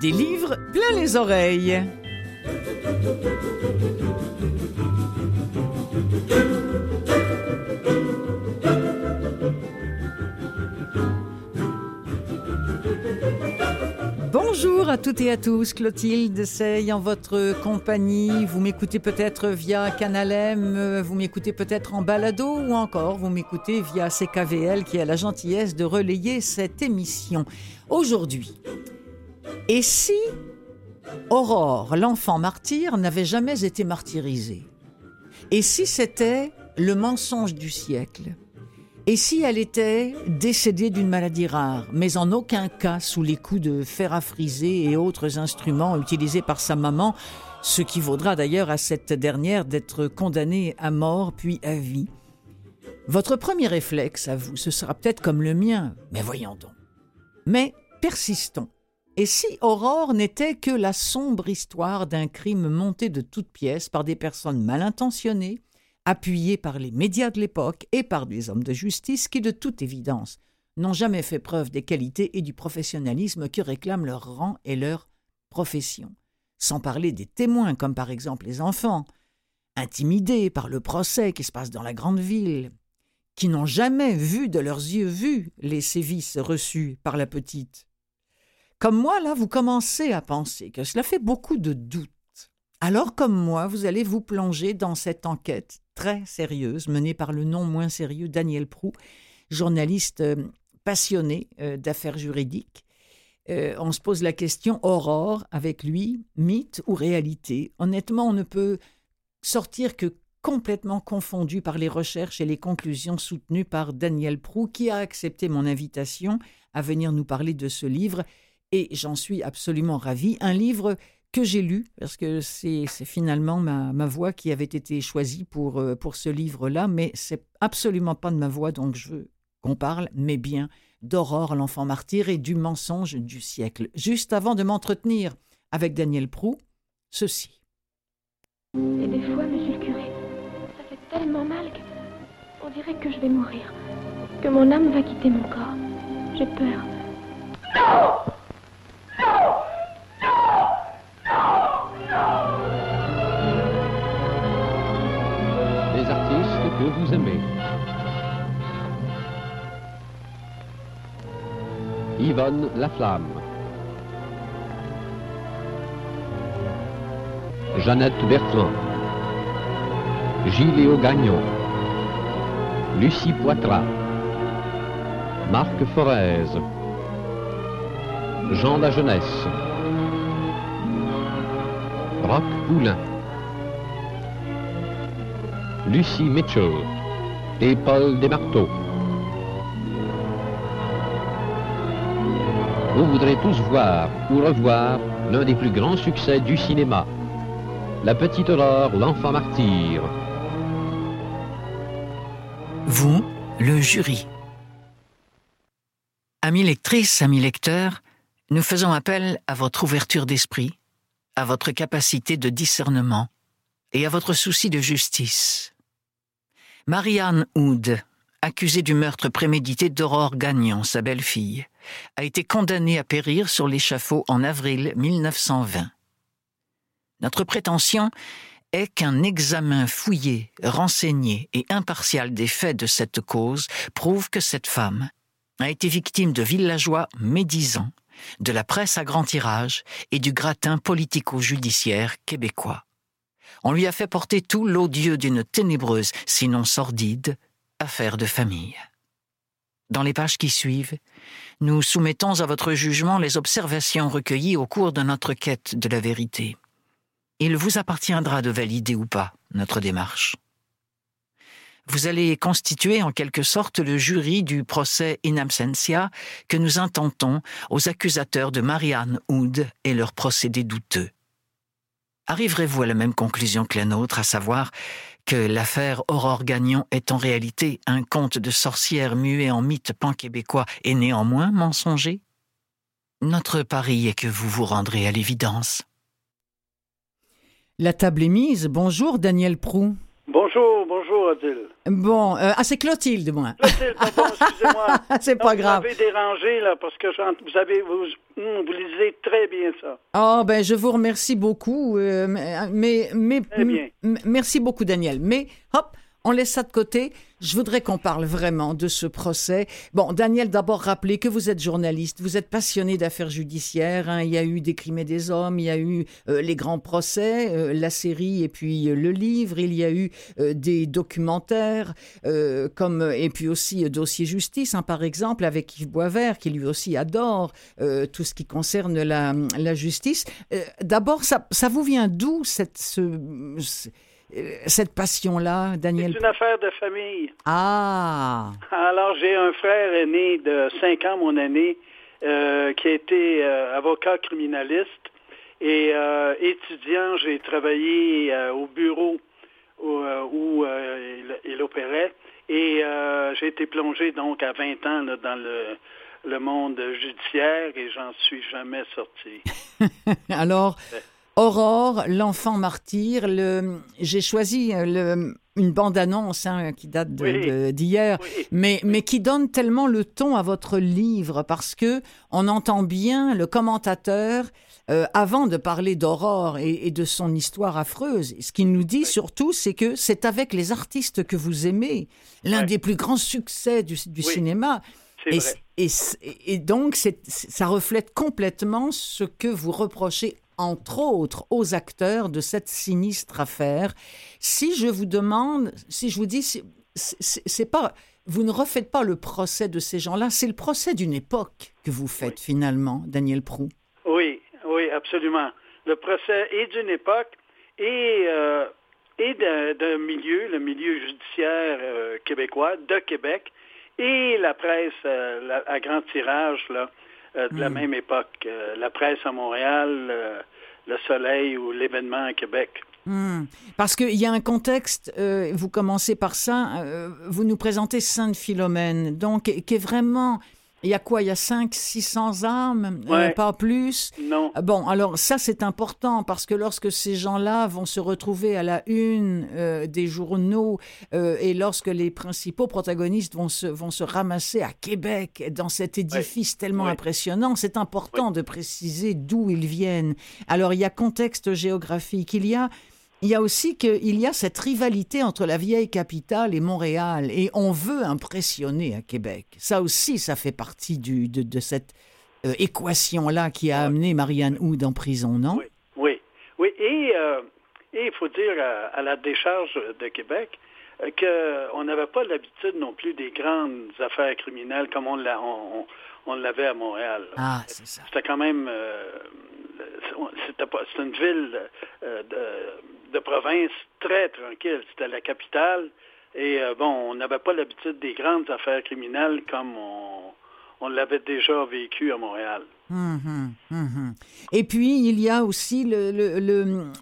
Des livres plein les oreilles. Bonjour à toutes et à tous, Clotilde Sey en votre compagnie. Vous m'écoutez peut-être via Canal M, vous m'écoutez peut-être en balado ou encore vous m'écoutez via CKVL qui a la gentillesse de relayer cette émission. Aujourd'hui, et si Aurore, l'enfant martyr, n'avait jamais été martyrisée? Et si c'était le mensonge du siècle? Et si elle était décédée d'une maladie rare, mais en aucun cas sous les coups de fer à friser et autres instruments utilisés par sa maman, ce qui vaudra d'ailleurs à cette dernière d'être condamnée à mort puis à vie? Votre premier réflexe, à vous, ce sera peut-être comme le mien, mais voyons donc. Mais persistons. Et si Aurore n'était que la sombre histoire d'un crime monté de toutes pièces par des personnes mal intentionnées, appuyées par les médias de l'époque et par des hommes de justice qui, de toute évidence, n'ont jamais fait preuve des qualités et du professionnalisme que réclament leur rang et leur profession. Sans parler des témoins, comme par exemple les enfants, intimidés par le procès qui se passe dans la grande ville, qui n'ont jamais vu de leurs yeux vus les sévices reçus par la petite. Comme moi, là, vous commencez à penser que cela fait beaucoup de doutes. Alors, comme moi, vous allez vous plonger dans cette enquête très sérieuse menée par le non moins sérieux Daniel Prou, journaliste euh, passionné euh, d'affaires juridiques. Euh, on se pose la question Aurore avec lui, mythe ou réalité? Honnêtement, on ne peut sortir que complètement confondu par les recherches et les conclusions soutenues par Daniel Prou, qui a accepté mon invitation à venir nous parler de ce livre et j'en suis absolument ravie. Un livre que j'ai lu, parce que c'est finalement ma, ma, voix qui avait été choisie pour, euh, pour ce livre-là, mais c'est absolument pas de ma voix dont je veux qu'on parle, mais bien d'Aurore, l'enfant martyr, et du mensonge du siècle. Juste avant de m'entretenir avec Daniel Prou, ceci. Et des fois, monsieur le curé, ça fait tellement mal qu'on dirait que je vais mourir, que mon âme va quitter mon corps. J'ai peur. Non les artistes que vous aimez. Yvonne Laflamme. Jeannette Bertrand. Gilles Gagnon. Lucie Poitras. Marc Forez. Jean La Jeunesse. Rock Poulain. Lucie Mitchell et Paul Desmarteaux. Vous voudrez tous voir ou revoir l'un des plus grands succès du cinéma, La Petite Aurore, l'enfant martyr. Vous, le jury. Amis lectrices, amis lecteurs, nous faisons appel à votre ouverture d'esprit, à votre capacité de discernement et à votre souci de justice. Marianne Hood, accusée du meurtre prémédité d'Aurore Gagnon, sa belle-fille, a été condamnée à périr sur l'échafaud en avril 1920. Notre prétention est qu'un examen fouillé, renseigné et impartial des faits de cette cause prouve que cette femme a été victime de villageois médisants, de la presse à grand tirage et du gratin politico-judiciaire québécois on lui a fait porter tout l'odieux d'une ténébreuse, sinon sordide, affaire de famille. Dans les pages qui suivent, nous soumettons à votre jugement les observations recueillies au cours de notre quête de la vérité. Il vous appartiendra de valider ou pas notre démarche. Vous allez constituer en quelque sorte le jury du procès in absentia que nous intentons aux accusateurs de Marianne Hood et leurs procédés douteux. Arriverez-vous à la même conclusion que la nôtre, à savoir que l'affaire Aurore Gagnon est en réalité un conte de sorcière muet en mythe pan-québécois et néanmoins mensonger? Notre pari est que vous vous rendrez à l'évidence. La table est mise. Bonjour Daniel Prou. Bonjour. Bonjour, Odile. Bon, euh, ah c'est Clotilde, moi. Clotilde, pardon, excusez-moi. c'est pas grave. Vous avez dérangé là parce que vous avez vous, hmm, vous lisez très bien ça. Oh ben je vous remercie beaucoup, euh, mais mais, mais merci beaucoup Daniel. Mais hop, on laisse ça de côté. Je voudrais qu'on parle vraiment de ce procès. Bon, Daniel, d'abord rappeler que vous êtes journaliste, vous êtes passionné d'affaires judiciaires. Hein. Il y a eu des crimes et des hommes, il y a eu euh, les grands procès, euh, la série et puis euh, le livre. Il y a eu des documentaires, comme et puis aussi Dossier Justice, hein, par exemple, avec Yves Boisvert, qui lui aussi adore tout ce qui concerne la, justice. d'abord, ça, vous vient d'où cette ce, cette passion-là, Daniel? C'est une affaire de famille. Ah Alors, j'ai un frère aîné de 5 ans, mon aîné, euh, qui a été euh, avocat criminaliste. Et étudiant, j'ai travaillé au bureau où, il, opérait. Et j'ai été plongé donc à 20 ans dans le, le monde judiciaire et j'en suis jamais sorti. Alors, Aurore, l'enfant martyr. Le, j'ai choisi euh, le, une bande-annonce hein, qui date d'hier, mais, mais qui donne tellement le ton à votre livre parce que on entend bien le commentateur euh, avant de parler d'Aurore et, de son histoire affreuse. Ce qu'il nous dit surtout, c'est que c'est avec les artistes que vous aimez, l'un des plus grands succès du, du cinéma. Et, et, et, donc, ça reflète complètement ce que vous reprochez entre autres, aux acteurs de cette sinistre affaire. Si je vous demande, si je vous dis, c'est pas, vous ne refaites pas le procès de ces gens-là, c'est le procès d'une époque que vous faites finalement, Daniel Prou. Oui, oui, absolument. Le procès est d'une époque et, euh, et d'un milieu, le milieu judiciaire euh, québécois, de Québec, et la presse euh, à grand tirage, là, euh, de la hmm. même époque. Euh, la presse à Montréal, euh, le Soleil ou l'événement à Québec. Hmm. Parce qu'il y a un contexte, vous commencez par ça, vous nous présentez Sainte Philomène, donc qui est vraiment il y a quoi? Il y a 5 600 âmes, euh, pas plus? Non. Euh, bon, alors ça c'est important parce que lorsque ces gens-là vont se retrouver à la une euh, des journaux et lorsque les principaux protagonistes vont se, vont se ramasser à Québec dans cet édifice tellement impressionnant, c'est important de préciser d'où ils viennent. Alors il y a contexte géographique, il y a il y a aussi qu'il y a cette rivalité entre la vieille capitale et Montréal, et on veut impressionner à Québec. Ça aussi, ça fait partie du, de, cette euh, équation-là qui a amené Marianne Houd en prison, non? Oui, oui. oui. Et, euh, il faut dire à, la décharge de Québec euh, qu'on n'avait pas l'habitude non plus des grandes affaires criminelles comme on, on, l'avait à Montréal. Ah, c'est ça. C'était quand même... c'était une ville de de province très tranquille. C'était la capitale. Et euh, bon, on n'avait pas l'habitude des grandes affaires criminelles comme on, l'avait déjà vécu à Montréal. Hum, hum, Et puis, il y a aussi le, le,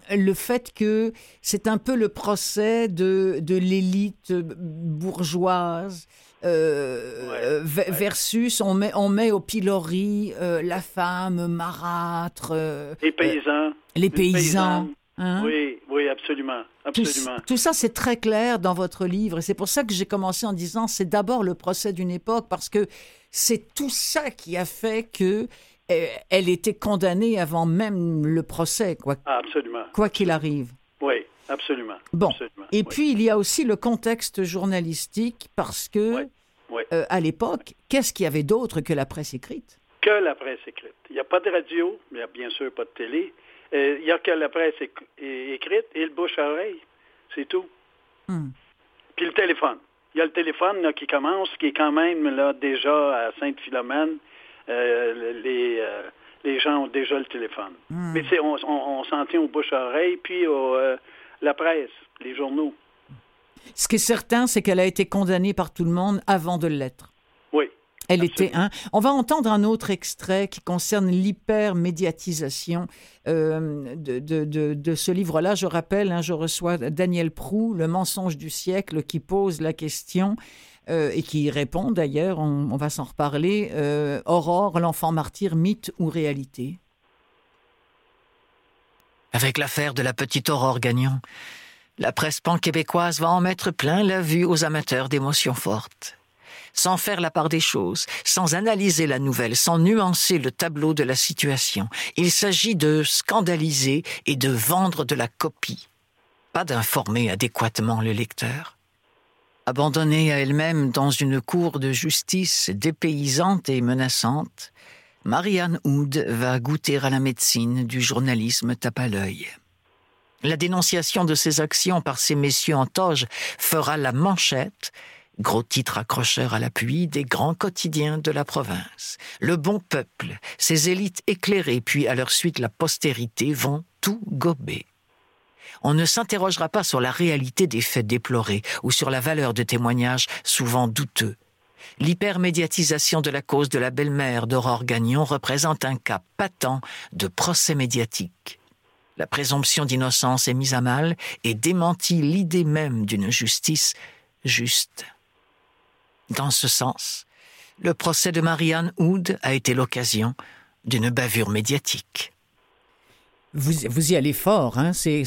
le, fait que c'est un peu le procès de, de l'élite bourgeoise. Euh, versus on met, on met au pilori euh, la femme marâtre. les paysans. les paysans. Hein? Oui, oui, absolument. absolument. Tout, ça, c'est très clair dans votre livre. Et c'est pour ça que j'ai commencé en disant c'est d'abord le procès d'une époque, parce que c'est tout ça qui a fait que euh, elle était condamnée avant même le procès, quoi. Ah, absolument. Quoi qu'il arrive. Oui, absolument. Bon. Et puis, il y a aussi le contexte journalistique, parce que, euh, à l'époque, qu'est-ce qu'il y avait d'autre que la presse écrite? Que la presse écrite. Il n'y a pas de radio, il n'y a bien sûr pas de télé. Euh, il n'y a que la presse écrite et le bouche à oreille. C'est tout. Hmm. Puis le téléphone. Il y a le téléphone qui commence, qui est quand même là déjà à Sainte-Philomène. Euh, les, euh, les gens ont déjà le téléphone. Hmm. Mais on, on, s'en tient au bouche à oreille, puis au, la presse, les journaux. Ce qui est certain, c'est qu'elle a été condamnée par tout le monde avant de l'être. Elle était un. On va entendre un autre extrait qui concerne l'hypermédiatisation euh, de, de, ce livre-là. Je rappelle, hein, je reçois Daniel Prou, Le mensonge du siècle, qui pose la question euh, et qui répond d'ailleurs, on, va s'en reparler. Euh, Aurore, l'enfant martyr, mythe ou réalité? Avec l'affaire de la petite Aurore Gagnon, La presse pan-québécoise va en mettre plein la vue aux amateurs d'émotions fortes. Sans faire la part des choses, sans analyser la nouvelle, sans nuancer le tableau de la situation, il s'agit de scandaliser et de vendre de la copie, pas d'informer adéquatement le lecteur. Abandonnée à elle-même dans une cour de justice dépaysante et menaçante, Marianne Hood va goûter à la médecine du journalisme tape à l'œil. La dénonciation de ses actions par ces messieurs en toge fera la manchette, gros titre accrocheur à l'appui, des grands quotidiens de la province. Le bon peuple, ses élites éclairées, puis à leur suite la postérité vont tout gober. On ne s'interrogera pas sur la réalité des faits déplorés ou sur la valeur de témoignages souvent douteux l'hypermédiatisation de la cause de la belle-mère d'Aurore Gagnon représente un cas patent de procès médiatique. La présomption d'innocence est mise à mal et démentit l'idée même d'une justice juste. Dans ce sens, le procès de Marianne Hood a été l'occasion d'une bavure médiatique. Vous, vous y allez fort, hein? c'est,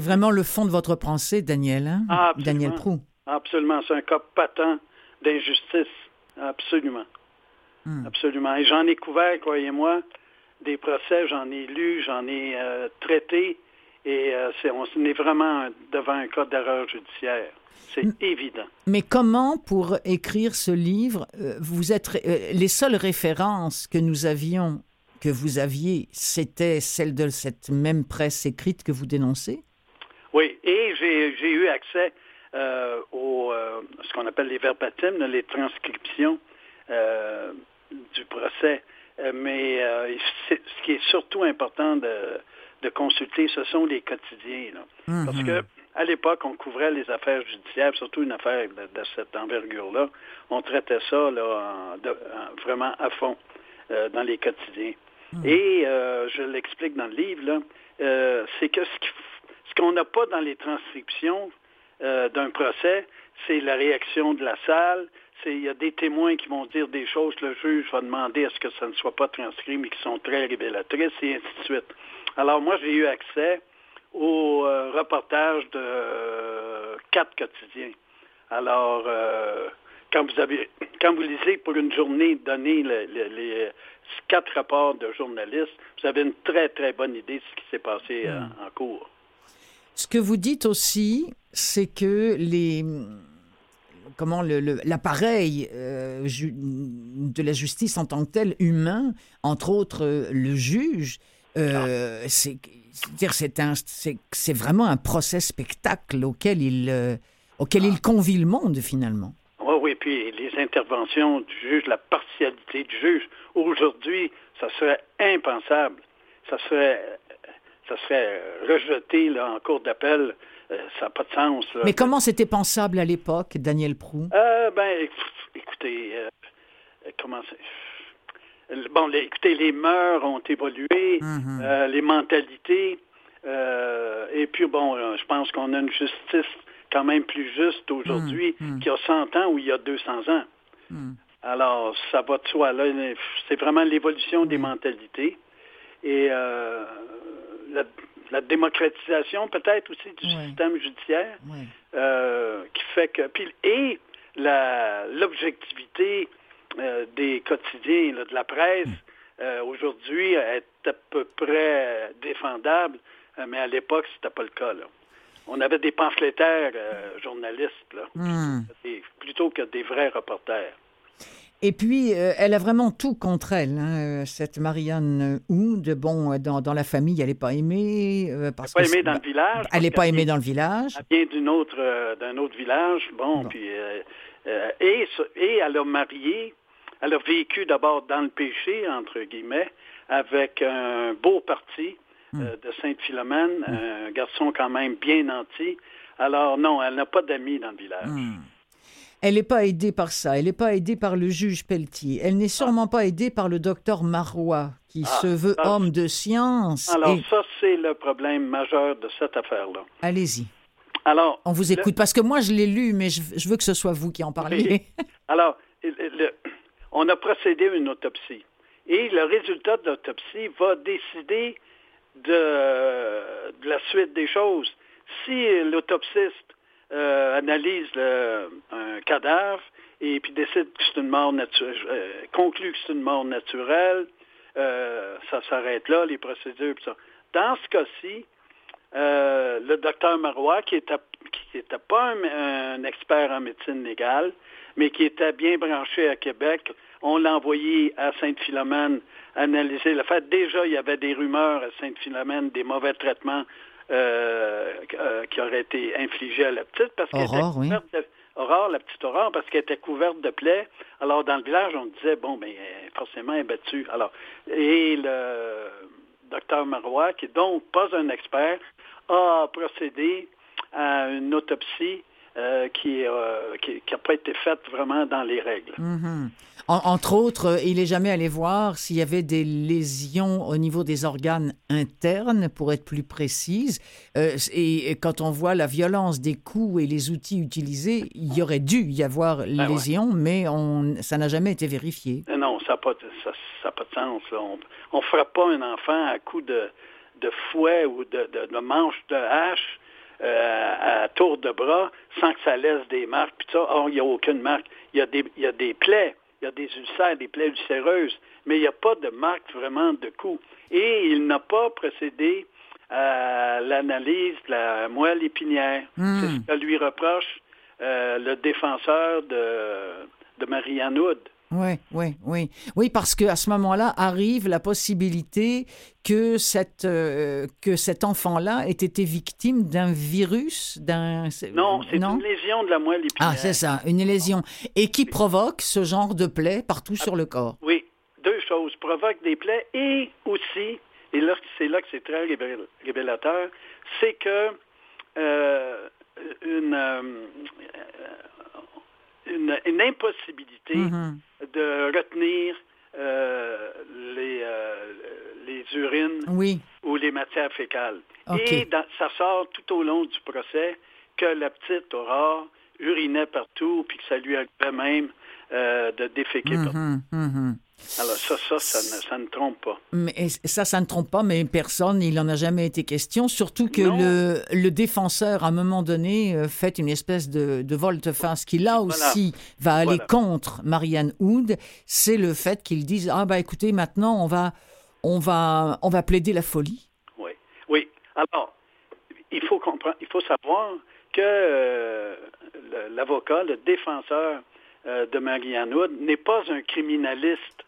vraiment le fond de votre pensée, Daniel, hein? Daniel Prou. Absolument, c'est un cas patent d'injustice. Absolument. Hmm. Absolument. Et j'en ai couvert, croyez-moi, des procès, j'en ai lu, j'en ai euh, traité, et euh, on est vraiment devant un cas d'erreur judiciaire. C'est évident. Mais comment, pour écrire ce livre, euh, vous êtes les seules références que nous avions, que vous aviez, c'était celle de cette même presse écrite que vous dénoncez? Oui, et j'ai eu accès euh, euh, ce qu'on appelle les verbatims, les transcriptions euh, du procès. mais ce qui est surtout important de, consulter, ce sont les quotidiens. Parce que à l'époque, on couvrait les affaires judiciaires, surtout une affaire de, cette envergure-là. On traitait ça là, vraiment à fond dans les quotidiens. Mm. Et je l'explique dans le livre, c'est que ce qu'on n'a pas dans les transcriptions, euh, d'un procès, c'est la réaction de la salle. Il y a des témoins qui vont dire des choses, le juge va demander à ce que ça ne soit pas transcrit, mais qui sont très révélatrices, et ainsi de suite. Alors moi, j'ai eu accès au euh, reportage de euh, quatre quotidiens. Alors, quand vous avez, quand vous lisez pour une journée donnée les quatre rapports de journalistes, vous avez une très très bonne idée de ce qui s'est passé hmm. en cours. Ce que vous dites aussi, c'est que les comment l'appareil euh, de la justice en tant que tel humain, entre autres euh, le juge, euh, c'est c'est vraiment un procès spectacle auquel il auquel il convie le monde finalement. Oui, oui, puis les interventions du juge, la partialité du juge. Aujourd'hui, ça serait impensable. Ça serait ça serait rejeté là, en cours d'appel. Euh, ça n'a pas de sens. Mais comment c'était pensable à l'époque, Daniel Prou? Euh, ben, écoutez, euh, comment Bon, écoutez, les mœurs ont évolué, mhm. les mentalités, et puis bon, je pense qu'on a une justice quand même plus juste aujourd'hui mhm. Mhm. qu'il y a 100 ans ou il y a 200 ans. Alors, ça va de soi. Là, c'est vraiment l'évolution des mentalités. Et la, démocratisation peut-être aussi du système judiciaire, euh, qui fait que... et l'objectivité euh, des quotidiens, de la presse, euh, aujourd'hui est à peu près défendable, mais à l'époque, ce n'était pas le cas. On avait des pamphlétaires journalistes, là, mm. plutôt que des vrais reporters. Et puis, euh, elle a vraiment tout contre elle, hein, euh, cette Marianne Houd. Bon, euh, dans, dans la famille, elle n'est pas aimée. elle n'est pas aimée dans le village. Elle n'est pas aimée dans le village. Elle vient d'un autre, d'un autre village. Bon, puis. et, et elle a marié, elle a vécu d'abord dans le péché, entre guillemets, avec un beau parti hmm. de Sainte-Philomène, hmm. un garçon quand même bien nanti. Alors, non, elle n'a pas d'amis dans le village. Hmm. Elle n'est pas aidée par ça. Elle n'est pas aidée par le juge Pelletier. Elle n'est sûrement pas aidée par le docteur Marois, qui ah, se veut homme de science. Alors, ça, c'est le problème majeur de cette affaire-là. Allez-y. Alors, on vous écoute parce que moi, je l'ai lu, mais je, veux que ce soit vous qui en parliez. Alors, on a procédé à une autopsie. Et le résultat de l'autopsie va décider de, la suite des choses. si l'autopsiste euh, analyse un cadavre et puis décide que c'est une mort naturelle, euh, conclut que c'est une mort naturelle, euh, ça s'arrête là, les procédures, ça. Dans ce cas-ci, le docteur Marois, qui n'était qui pas un, expert en médecine légale, mais qui était bien branché à Québec, on l'a envoyé à Sainte-Philomène analyser le fait. Déjà, il y avait des rumeurs à Sainte-Philomène, des mauvais traitements euh, euh, qui aurait été infligé à la petite parce qu'elle était couverte de, Aurore, la petite Aurore, parce qu'elle était couverte de plaies. Alors, dans le village, on disait, bon, ben, forcément, elle est battue. Alors, et le docteur Marois, qui est donc pas un expert, a procédé à une autopsie euh, qui n'a qui, pas été faite vraiment dans les règles. Entre autres, il n'est jamais allé voir s'il y avait des lésions au niveau des organes internes, pour être plus précise. Euh, et, quand on voit la violence des coups et les outils utilisés, il y aurait dû y avoir ben lésions, mais on, ça n'a jamais été vérifié. Euh, non, ça n'a pas, ça, pas de sens. On ne frappe pas un enfant à coups de, de fouet ou de, de, de manche de hache. Euh, à tour de bras sans que ça laisse des marques. Puis ça, oh, il n'y a aucune marque. Il y a des, il y a des plaies il y a des ulcères, des plaies ulcéreuses, mais il n'y a pas de marque vraiment de coup. Et il n'a pas procédé à l'analyse de la moelle épinière. Hmm. C'est ce que lui reproche euh, le défenseur de, de Marianne Hood. Oui, oui, oui. Oui, parce qu'à ce moment-là arrive la possibilité que, cette, euh, que cet enfant-là ait été victime d'un virus, d'un... Non, c'est une lésion de la moelle épinière. Ah, c'est ça, une lésion. Et qui provoque ce genre de plaies partout sur le corps? Oui, deux choses. Provoque des plaies et aussi, et là, c'est là que c'est très révélateur, c'est que euh, une, euh, une, impossibilité mm-hmm. de retenir euh, les, euh, les urines ou les matières fécales. Et ça sort tout au long du procès que la petite Aurore urinait partout, puis que ça lui arrivait même euh, de déféquer mm-hmm, partout. Mm-hmm. Alors ça, ça, ça ne, trompe pas. Mais ça, ça ne trompe pas, mais personne, il n'en a jamais été question, surtout que le, le, défenseur, à un moment donné, euh, fait une espèce de, de volte-face qui, là aussi, va aller contre Marianne Hood, c'est le fait qu'ils disent, ah bah écoutez, maintenant, on va, on va, on va plaider la folie. Oui, oui. Alors, il faut comprendre, il faut savoir que euh, l'avocat, le défenseur euh, de Marianne Hood n'est pas un criminaliste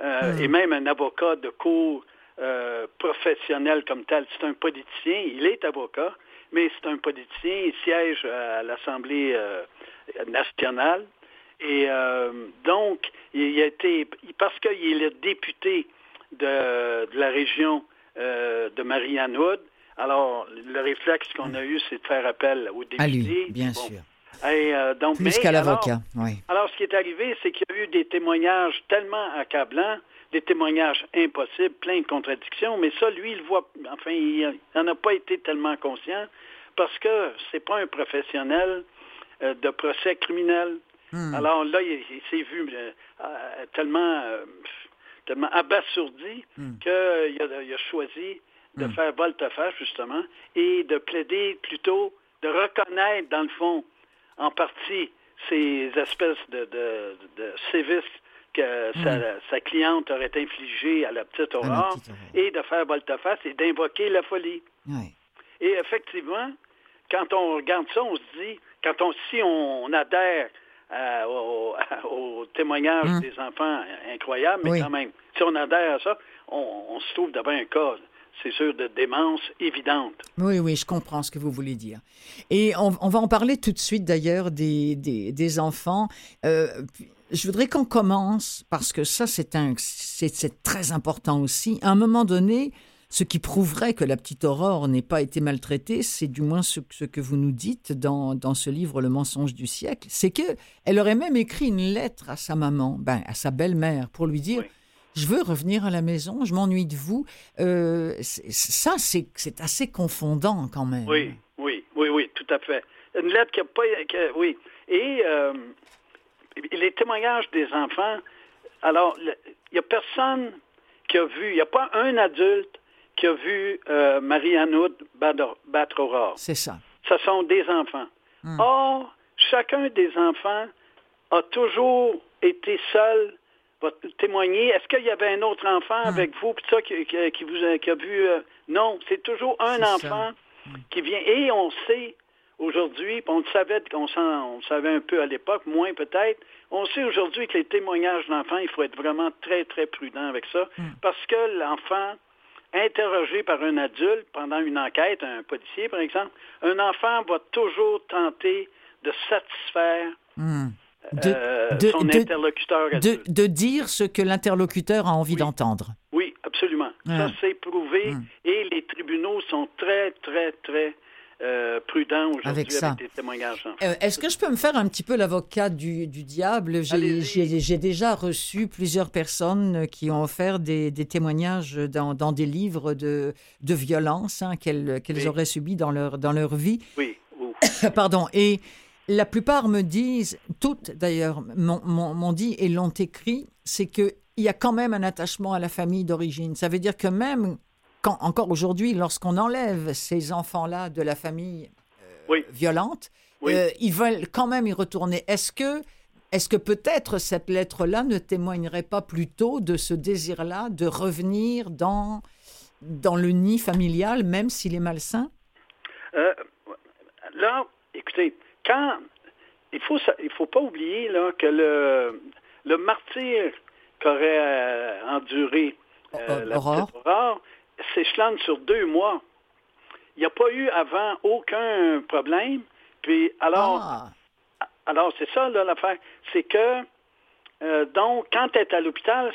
euh, hmm. et même un avocat de cours euh, professionnel comme tel. C'est un politicien, il est avocat, mais c'est un politicien, il siège à l'Assemblée nationale. Et donc, il a été, parce qu'il est député de, la région de Marianne Hood, alors le réflexe qu'on a eu, c'est de faire appel au député. À lui, bien sûr. Euh, l'avocat, oui. Alors, ce qui est arrivé, c'est qu'il y a eu des témoignages tellement accablants, des témoignages impossibles, plein de contradictions, mais ça, lui, il voit, enfin, il n'en a pas été tellement conscient parce que c'est pas un professionnel euh, de procès criminel. Hmm. Alors là, il, s'est vu euh, tellement, tellement abasourdi hmm. qu'il a, il a, choisi de hmm. faire volte-face, justement, et de plaider plutôt, de reconnaître, dans le fond, en partie ces espèces de, de, sévices que hmm. sa, cliente aurait infligé à la petite Aurore, et de faire volte-face et d'invoquer la folie. Et effectivement, quand on regarde ça, on se dit, quand on, si on, adhère au, témoignage hmm. des enfants incroyables, mais quand même, si on adhère à ça, on, on se trouve devant un cas c'est sûr, de démence évidente. Oui, oui, je comprends ce que vous voulez dire. Et on, va en parler tout de suite d'ailleurs des, des, enfants. Euh, je voudrais qu'on commence, parce que ça, c'est, un, c'est, très important aussi. À un moment donné, ce qui prouverait que la petite Aurore n'ait pas été maltraitée, c'est du moins ce, ce, que vous nous dites dans, dans ce livre Le mensonge du siècle, c'est que elle aurait même écrit une lettre à sa maman, ben, à sa belle-mère, pour lui dire je veux revenir à la maison, je m'ennuie de vous. Euh, ça, c'est assez confondant quand même. Oui, oui, oui, oui, tout à fait. Une lettre qui n'a pas... oui. Et euh, les témoignages des enfants, alors, il n'y a personne qui a vu, il n'y a pas un adulte qui a vu Marie-Anne battre Aurore. C'est ça. Ce sont des enfants. Hmm. Or, chacun des enfants a toujours été seul va témoigner. Est-ce qu'il y avait un autre enfant hmm. avec vous, ça, qui, vous a, qui a vu... non, c'est toujours un enfant hmm. qui vient. Et on sait aujourd'hui, on le savait, on, on savait un peu à l'époque, moins peut-être, on sait aujourd'hui que les témoignages d'enfants, il faut être vraiment très, très prudent avec ça, hmm. parce que l'enfant, interrogé par un adulte pendant une enquête, un policier par exemple, un enfant va toujours tenter de satisfaire hmm. euh, de, son interlocuteur De, dire ce que l'interlocuteur a envie d'entendre. Oui, absolument. Ça, c'est prouvé hmm. et les tribunaux sont très, très, très euh, prudent aujourd'hui avec, des témoignages. Euh, est-ce que je peux me faire un petit peu l'avocat du, diable? J'ai déjà reçu plusieurs personnes qui ont offert des, témoignages dans, des livres de, de violence hein, qu'elles auraient subi dans leur, dans leur vie. Oui. Pardon. Et la plupart me disent, toutes d'ailleurs m'ont dit et l'ont écrit, c'est qu'il y a quand même un attachement à la famille d'origine. Ça veut dire que même encore aujourd'hui, lorsqu'on enlève ces enfants-là de la famille euh, violente, euh, ils veulent quand même y retourner. Est-ce que, est que peut-être cette lettre-là ne témoignerait pas plutôt de ce désir-là de revenir dans, dans le nid familial, même s'il est malsain? Euh, Là, écoutez, quand il faut il faut pas oublier là, que le, le martyr qu'aurait enduré la Aurore, s'échelonne sur deux mois. Il n'y a pas eu avant aucun problème. Puis alors, ah. alors c'est ça l'affaire. C'est que euh, donc quand elle est à l'hôpital,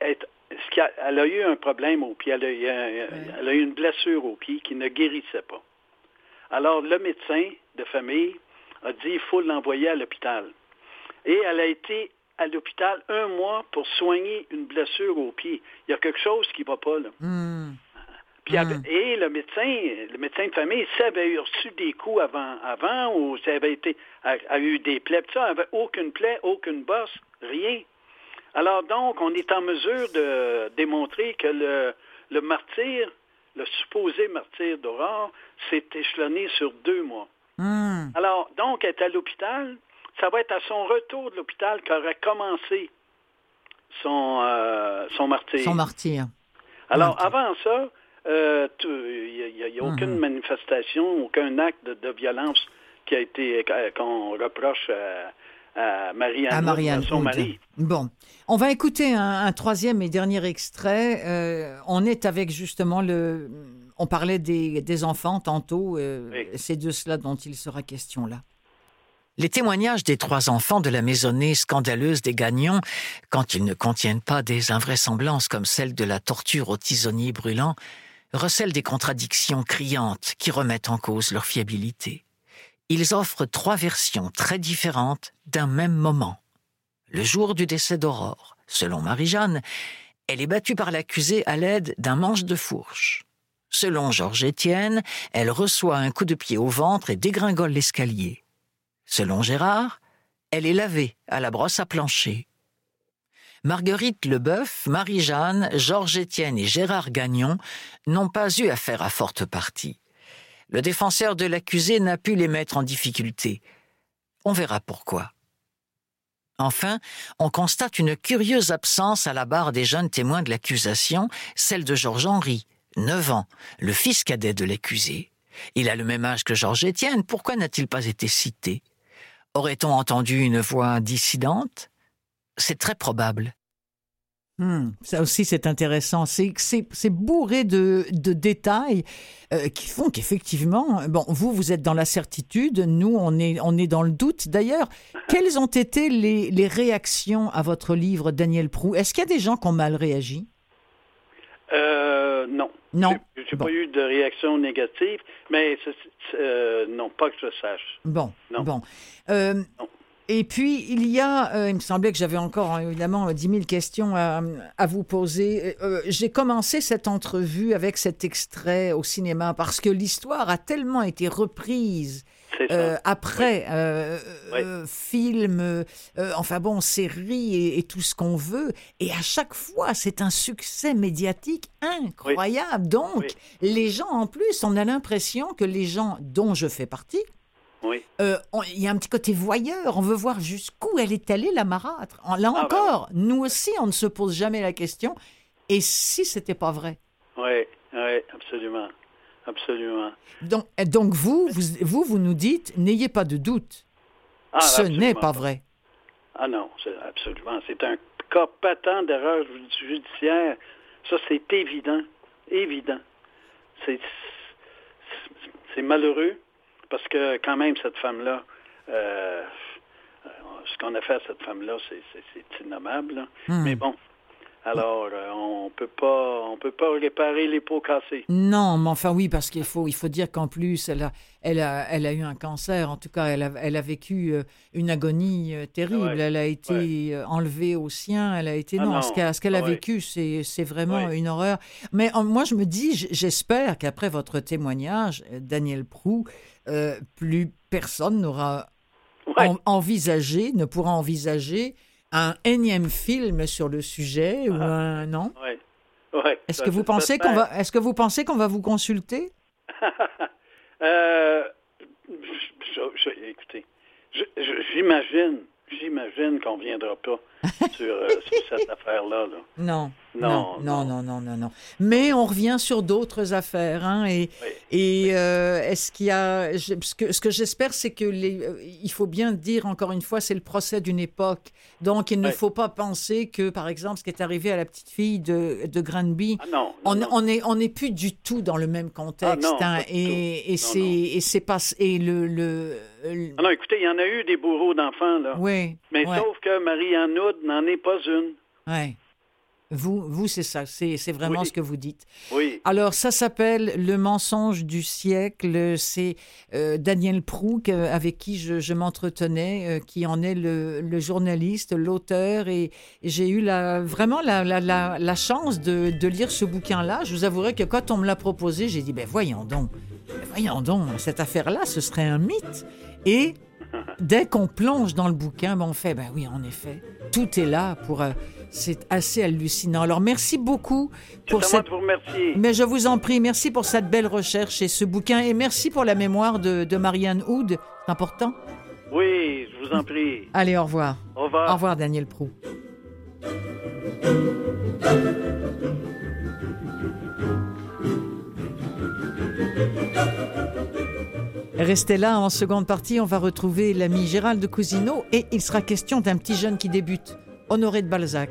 elle, a eu un problème au pied, elle a, eu une blessure au pied qui ne guérissait pas. Alors le médecin de famille a dit il faut l'envoyer à l'hôpital. Et elle a été à l'hôpital un mois pour soigner une blessure au pied. Il y a quelque chose qui ne va pas, là. Hmm. Hmm. Et le médecin, le médecin de famille, s'il avait reçu des coups avant, avant ou s'il avait été, a, eu des plaies, ça, avait aucune plaie, aucune bosse, rien. Alors donc, on est en mesure de démontrer que le, le martyr, le supposé martyr d'Aurore, s'est échelonné sur deux mois. Hmm. Alors, donc, elle est à l'hôpital, ça va être à son retour de l'hôpital qu'aurait commencé son, euh, son martyr. Son martyr. Alors, avant ça, euh, il n'y a, aucune mhm. manifestation, aucun acte de, violence qui a été qu'on reproche à, Marie-Anne, son mari. Bon, on va écouter un, troisième et dernier extrait. Euh, on est avec justement le. On parlait des, enfants tantôt. C'est de cela dont il sera question là. Les témoignages des trois enfants de la maisonnée scandaleuse des Gagnons, quand ils ne contiennent pas des invraisemblances comme celle de la torture aux tisonniers brûlants, recèlent des contradictions criantes qui remettent en cause leur fiabilité. Ils offrent trois versions très différentes d'un même moment. Le jour du décès d'Aurore, selon Marie-Jeanne, elle est battue par l'accusé à l'aide d'un manche de fourche. Selon Georges Étienne, elle reçoit un coup de pied au ventre et dégringole l'escalier. Selon Gérard, elle est lavée à la brosse à plancher. Marguerite Leboeuf, Marie-Jeanne, Georges Étienne et Gérard Gagnon n'ont pas eu affaire à forte partie. Le défenseur de l'accusé n'a pu les mettre en difficulté. On verra pourquoi. Enfin, on constate une curieuse absence à la barre des jeunes témoins de l'accusation, celle de Georges Henri, 9 ans, le fils cadet de l'accusé. Il a le même âge que Georges Étienne, pourquoi n'a-t-il pas été cité? Aurait-on entendu une voix dissidente? C'est très probable. Hmm, ça aussi, c'est intéressant. C'est bourré de, détails euh, qui font qu'effectivement, bon, vous, vous êtes dans la certitude, nous, on est, on est dans le doute. D'ailleurs, quelles ont été les, les, réactions à votre livre, Daniel Prou? Est-ce qu'il y a des gens qui ont mal réagi? Euh, Non. Non. J'ai pas eu de réaction négative, mais euh, non, pas que je sache. Bon, bon. Euh, et puis, il y a, euh, il me semblait que j'avais encore évidemment 10 000 questions à, vous poser. J'ai commencé cette entrevue avec cet extrait au cinéma parce que l'histoire a tellement été reprise euh, après euh, euh, film, enfin bon, série et, tout ce qu'on veut. Et à chaque fois, c'est un succès médiatique incroyable. Donc, les gens, en plus, on a l'impression que les gens dont je fais partie, il y a un petit côté voyeur. On veut voir jusqu'où elle est allée, la marâtre. Là ah, ben encore, nous aussi, on ne se pose jamais la question. Et si c'était pas vrai? Oui, oui, absolument. Absolument. Donc, donc vous, vous, vous, nous dites, n'ayez pas de doute. Ah, Ce n'est pas vrai. Ah non, absolument. C'est un cas patent d'erreur judiciaire. Ça, c'est évident. Évident. C'est malheureux parce que quand même, cette femme-là, euh, ce qu'on a fait à cette femme-là, c'est innommable. Hmm. Mais bon, alors, euh, on peut pas, on peut pas réparer les pots cassés. Non, mais enfin oui, parce qu'il faut, il faut dire qu'en plus, elle a, elle a, elle a eu un cancer. En tout cas, elle a, elle a vécu euh, une agonie euh, terrible. elle a été enlevée au sien. Elle a été ah non, Ce qu'elle, a vécu, c'est, c'est vraiment une horreur. Mais moi, je me dis, j'espère qu'après votre témoignage, Daniel Prou, plus personne n'aura envisagé, ne pourra envisager un énième film sur le sujet ou ah. un non? Est-ce que vous pensez qu'on va Est-ce que vous pensez qu'on va vous consulter? Euh, Écoutez, j'imagine j'imagine qu'on ne viendra pas sur, euh, cette affaire-là. Non, non, non, non, non, non, non, Mais on revient sur d'autres affaires. Hein, et et euh, est-ce qu'il y a... ce que, ce que j'espère, c'est que les, euh, il faut bien dire, encore une fois, c'est le procès d'une époque. Donc, il ne faut pas penser que, par exemple, ce qui est arrivé à la petite fille de, de Granby, ah on n'est on est plus du tout dans le même contexte. Ah hein, et, et c'est pas... Et le, le ah non, écoutez, il y en a eu des bourreaux d'enfants, là. Oui. Mais sauf que Marie-Anne n'en est pas une. Oui. Vous, vous c'est ça, c'est vraiment ce que vous dites. Oui. Alors, ça s'appelle Le mensonge du siècle. C'est euh, Daniel Prou, avec qui je, m'entretenais, euh, qui en est le, journaliste, l'auteur. Et, j'ai eu la, vraiment la, la, la chance de, de, lire ce bouquin-là. Je vous avouerai que quand on me l'a proposé, j'ai dit, ben voyons donc, ben voyons donc, cette affaire-là, ce serait un mythe. Et dès qu'on plonge dans le bouquin, ben on fait, ben oui, en effet, tout est là pour... Euh, c'est assez hallucinant. Alors, merci beaucoup pour cette... vous. Mais je vous en prie, merci pour cette belle recherche et ce bouquin. Et merci pour la mémoire de, de Marianne Houd. C'est important? Oui, je vous en prie. Allez, au revoir. Au revoir. Au revoir, Daniel Prou. Restez là, en seconde partie, on va retrouver l'ami Gérald Cousineau et il sera question d'un petit jeune qui débute, Honoré de Balzac.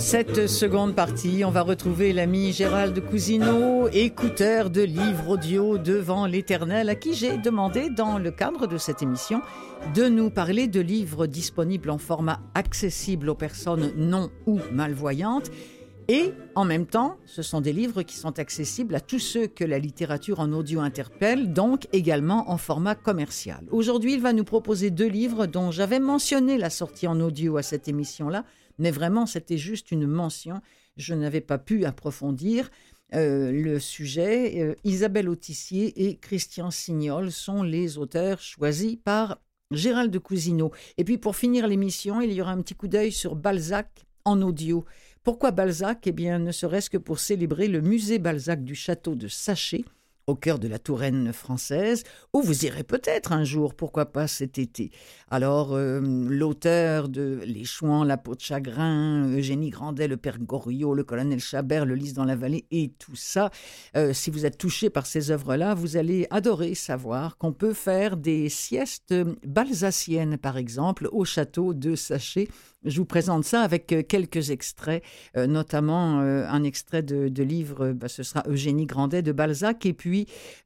En cette seconde partie, on va retrouver l'ami Gérald Cousineau, écouteur de livres audio devant l'éternel, à qui j'ai demandé, dans le cadre de cette émission, de nous parler de livres disponibles en format accessible aux personnes non ou malvoyantes. Et en même temps, ce sont des livres qui sont accessibles à tous ceux que la littérature en audio interpelle, donc également en format commercial. Aujourd'hui, il va nous proposer deux livres dont j'avais mentionné la sortie en audio à cette émission-là, mais vraiment c'était juste une mention. Je n'avais pas pu approfondir. Euh, le sujet. Euh, Isabelle Autissier et Christian Signol sont les auteurs choisis par Gérald de Cousineau. Et puis pour finir l'émission, il y aura un petit coup d'œil sur Balzac en audio. Pourquoi Balzac? Eh bien, ne serait-ce que pour célébrer le musée Balzac du château de Saché, au cœur de la Touraine française, où vous irez peut-être un jour, pourquoi pas cet été. Alors, euh, l'auteur de Les Chouans, La peau de chagrin, Eugénie Grandet, Le Père Goriot, Le Colonel Chabert, Le Lys dans la vallée et tout ça, euh, si vous êtes touché par ces œuvres-là, vous allez adorer savoir qu'on peut faire des siestes balsaciennes, par exemple, au château de Sachet je vous présente ça avec euh, quelques extraits, notamment un extrait de, livre, bah, ce sera Eugénie Grandet de Balzac, et puis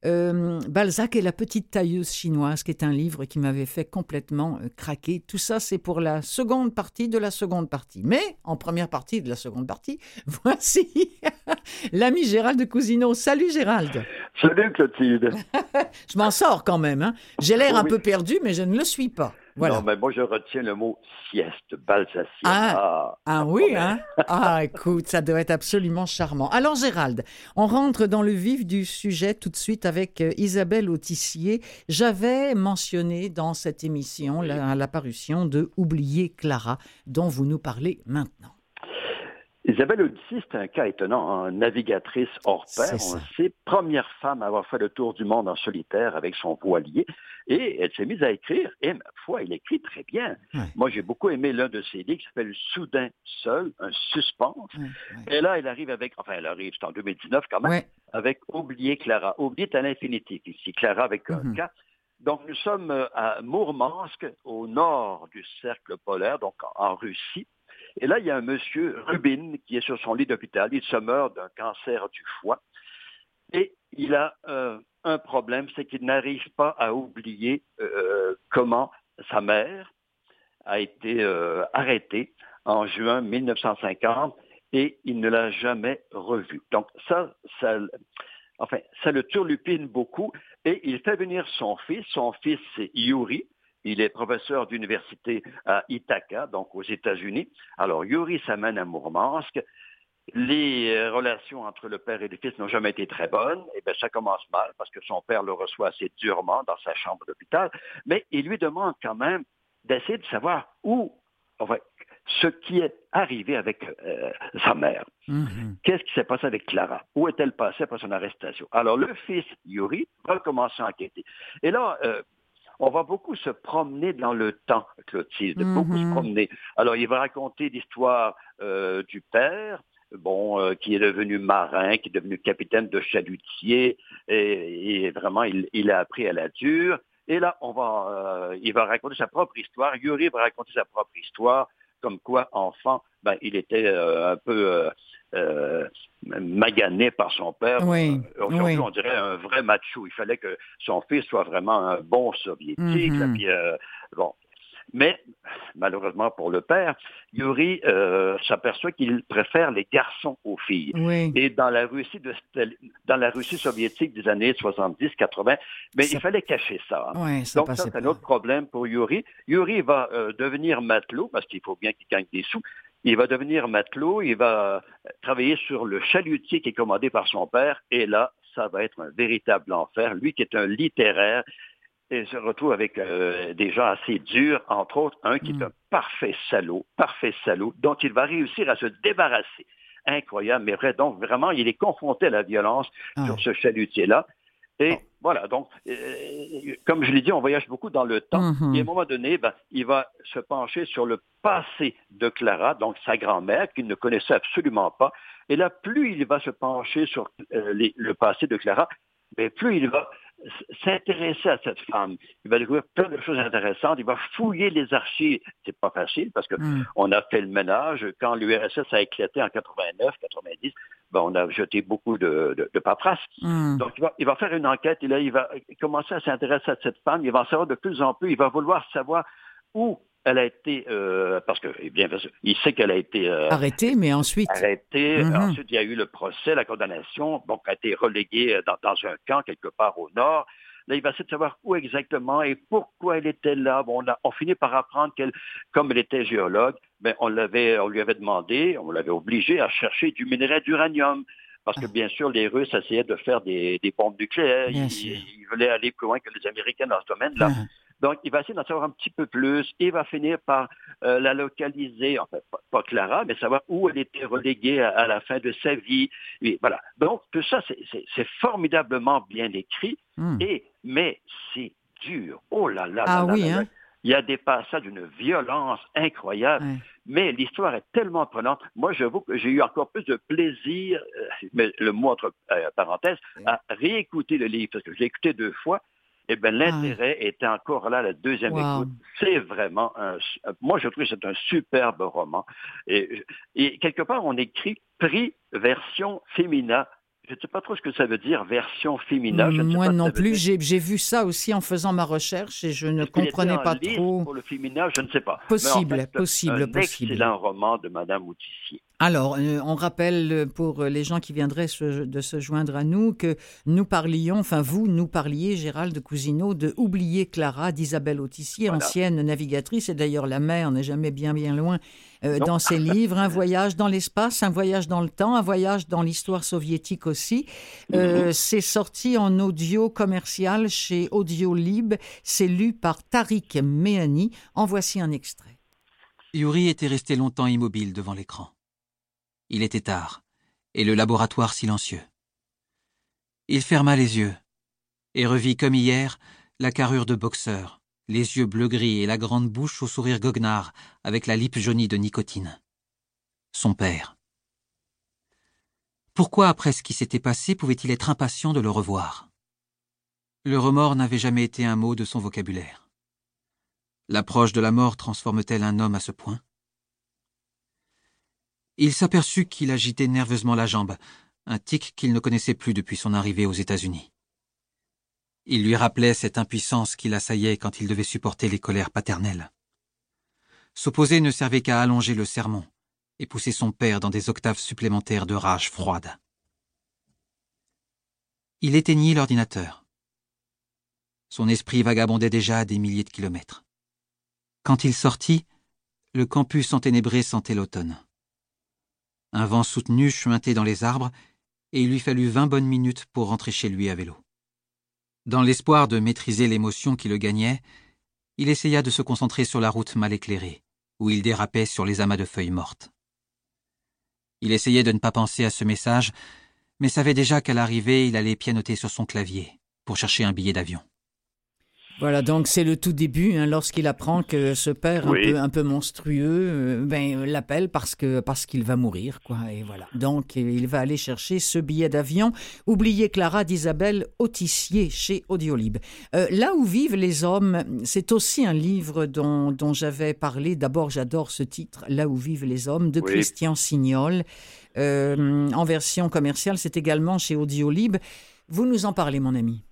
Balzac et la petite tailleuse chinoise, qui est un livre qui m'avait fait complètement craquer. Tout ça, c'est pour la seconde partie de la seconde partie. Mais en première partie de la seconde partie, voici l'ami Gérald de Cousineau. Salut Gérald. Salut Clotilde. je m'en sors quand même. Hein. J'ai l'air un peu perdu, mais je ne le suis pas. Non, mais moi, je retiens le mot sieste, balsacienne. Ah, ah, ah oui, hein? Ah, écoute, ça doit être absolument charmant. Alors, Gérald, on rentre dans le vif du sujet tout de suite avec euh, Isabelle Autissier. J'avais mentionné dans cette émission l'apparition de Oublier Clara, dont vous nous parlez maintenant. Isabelle Odyssey, c'est un cas étonnant, une navigatrice hors pair. On sait, première femme à avoir fait le tour du monde en solitaire avec son voilier. Et elle s'est mise à écrire, et ma foi, elle écrit très bien. Moi, j'ai beaucoup aimé l'un de ses livres qui s'appelle Soudain seul, un suspense. Et là, elle arrive avec, enfin, elle arrive, c'est en 2019 quand même, avec Oublier Clara. Oublier à l'infinitif ici, Clara avec un mm-hmm. K. Donc, nous sommes euh, à Mourmansk, au nord du cercle polaire, donc en Russie. Et là, il y a un monsieur, Rubin, qui est sur son lit d'hôpital. Il se meurt d'un cancer du foie. Et il a euh, un problème, c'est qu'il n'arrive pas à oublier euh, comment sa mère a été euh, arrêtée en juin 1950 et il ne l'a jamais revue. Donc ça, ça, enfin, ça le turlupine beaucoup et il fait venir son fils. Son fils, c'est Yuri. Il est professeur d'université à Ithaca, donc aux États-Unis. Alors, Yuri s'amène à Mourmansk. Les euh, relations entre le père et le fils n'ont jamais été très bonnes. Et eh bien, ça commence mal parce que son père le reçoit assez durement dans sa chambre d'hôpital. Mais il lui demande quand même d'essayer de savoir où, enfin, ce qui est arrivé avec euh, sa mère. Mm-hmm. Qu'est-ce qui s'est passé avec Clara? Où est-elle passée après son arrestation? Alors, le fils, Yuri, va commencer à enquêter. Et là, euh, on va beaucoup se promener dans le temps, Clotilde, beaucoup se promener. Alors, il va raconter l'histoire euh, du père, bon, euh, qui est devenu marin, qui est devenu capitaine de chalutier, et, vraiment, il, a appris à la dure. Et là, on va, euh, il va raconter sa propre histoire. Yuri va raconter sa propre histoire, comme quoi, enfant, ben, il était un peu euh, magané par son père. Oui, euh, Aujourd'hui, on dirait un vrai macho. Il fallait que son fils soit vraiment un bon soviétique. Mm-hmm. Euh, bon. Mais malheureusement pour le père, Yuri s'aperçoit qu'il préfère les garçons aux filles. Et dans la Russie de dans la Russie soviétique des années 70-80, mais il fallait cacher ça. Hein. Donc ça c'est un autre problème pour Yuri. Yuri va devenir matelot parce qu'il faut bien qu'il gagne des sous. Il va devenir matelot, il va travailler sur le chalutier qui est commandé par son père, et là, ça va être un véritable enfer. Lui qui est un littéraire, et se retrouve avec euh, des gens assez durs, entre autres un qui est mm. un parfait salaud, parfait salaud, dont il va réussir à se débarrasser. Incroyable, mais vrai. Donc, vraiment, il est confronté à la violence ah sur ce chalutier-là. Et voilà, donc, euh, comme je l'ai dit, on voyage beaucoup dans le temps. Mm-hmm. Et à un moment donné, ben, il va se pencher sur le passé de Clara, donc sa grand-mère, qu'il ne connaissait absolument pas. Et là, plus il va se pencher sur euh, le passé de Clara, mais plus il va s'intéresser à cette femme. Il va découvrir plein de choses intéressantes. Il va fouiller les archives. C'est pas facile parce que mm. on a fait le ménage. Quand l'URSS a éclaté en 89, 90, ben, on a jeté beaucoup de, de, paperasse. Mm. Donc, il va, il va, faire une enquête et là, il va commencer à s'intéresser à cette femme. Il va en savoir de plus en plus. Il va vouloir savoir où elle a été, euh, parce que, eh bien, il sait qu'elle a été euh, arrêtée, mais ensuite arrêtée. Mm-hmm. Ensuite, il y a eu le procès, la condamnation. Donc, elle a été reléguée dans, dans, un camp quelque part au nord. Là, il va essayer de savoir où exactement et pourquoi elle était là. Bon, on, a, on finit par apprendre qu'elle, comme elle était géologue, ben, on l'avait, on lui avait demandé, on l'avait obligé à chercher du minerai d'uranium. Parce que, ah. bien sûr, les Russes essayaient de faire des, des bombes nucléaires. Ils, ils, voulaient aller plus loin que les Américains dans ce domaine-là. Ah. Donc, il va essayer d'en savoir un petit peu plus. Il va finir par euh, la localiser, enfin, pas, Clara, mais savoir où elle était reléguée à, la fin de sa vie. Et voilà. Donc, tout ça, c'est formidablement bien écrit. Hmm. Et, mais c'est dur. Oh là là. Ah oui, hein? Il y a des passages d'une violence incroyable, mais l'histoire est tellement prenante. Moi, j'avoue que j'ai eu encore plus de plaisir, euh, mais le mot entre euh, parenthèses, à réécouter le livre, parce que j'ai écouté deux fois. Eh bien, l'intérêt était encore là, la deuxième écoute. C'est vraiment un... Moi, je trouve que c'est un superbe roman. Et, et quelque part, on écrit prix version féminin je ne sais pas trop ce que ça veut dire, version féminin. Moi non plus, j'ai vu ça aussi en faisant ma recherche et je ne comprenais pas trop. Pour le féminin, je ne sais pas. Possible, possible, un possible. excellent roman de Madame Moutissier. Alors, euh, on rappelle pour les gens qui viendraient de se joindre à nous que nous parlions, enfin vous, nous parliez, Gérald Cousineau, de Oublier Clara d'Isabelle Autissier, ancienne navigatrice, et d'ailleurs la mer n'est jamais bien bien loin euh, dans ses livres. Un voyage dans l'espace, un voyage dans le temps, un voyage dans l'histoire soviétique aussi. Euh, mhm. C'est sorti en audio commercial chez Audiolib. C'est lu par Tariq Mehani. En voici un extrait. Yuri était resté longtemps immobile devant l'écran. Il était tard, et le laboratoire silencieux. Il ferma les yeux, et revit comme hier la carrure de boxeur, les yeux bleu-gris et la grande bouche au sourire goguenard, avec la lippe jaunie de nicotine. Son père. Pourquoi, après ce qui s'était passé, pouvait-il être impatient de le revoir? Le remords n'avait jamais été un mot de son vocabulaire. L'approche de la mort transforme-t-elle un homme à ce point? Il s'aperçut qu'il agitait nerveusement la jambe, un tic qu'il ne connaissait plus depuis son arrivée aux États-Unis. Il lui rappelait cette impuissance qui l'assaillait quand il devait supporter les colères paternelles. S'opposer ne servait qu'à allonger le sermon et pousser son père dans des octaves supplémentaires de rage froide. Il éteignit l'ordinateur. Son esprit vagabondait déjà à des milliers de kilomètres. Quand il sortit, le campus enténébré sentait l'automne. Un vent soutenu chuintait dans les arbres, et il lui fallut vingt bonnes minutes pour rentrer chez lui à vélo. Dans l'espoir de maîtriser l'émotion qui le gagnait, il essaya de se concentrer sur la route mal éclairée, où il dérapait sur les amas de feuilles mortes. Il essayait de ne pas penser à ce message, mais savait déjà qu'à l'arrivée il allait pianoter sur son clavier pour chercher un billet d'avion. Voilà, donc c'est le tout début, hein, lorsqu'il apprend que ce père un, peu, un peu monstrueux euh, ben, l'appelle parce que parce qu'il va mourir, quoi. Et voilà. Donc il va aller chercher ce billet d'avion. Oubliez Clara d'Isabelle Autissier chez Audiolib. Euh, là où vivent les hommes, c'est aussi un livre dont, dont j'avais parlé. D'abord, j'adore ce titre, Là où vivent les hommes, de Christian Signol. Euh, en version commerciale, c'est également chez Audiolib. Vous nous en parlez, mon ami.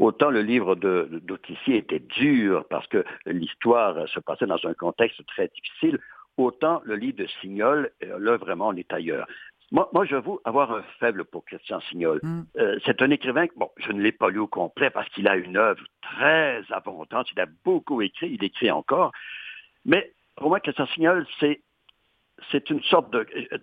Autant le livre d'Autissier était dur parce que l'histoire se passait dans un contexte très difficile, autant le livre de Signol, euh, là vraiment on est ailleurs. Moi, moi j'avoue avoir un faible pour Christian Signol. Mm. Euh, c'est un écrivain que, bon, je ne l'ai pas lu au complet parce qu'il a une œuvre très abondante, il a beaucoup écrit, il écrit encore, mais pour moi, Christian Signol, c'est, c'est une sorte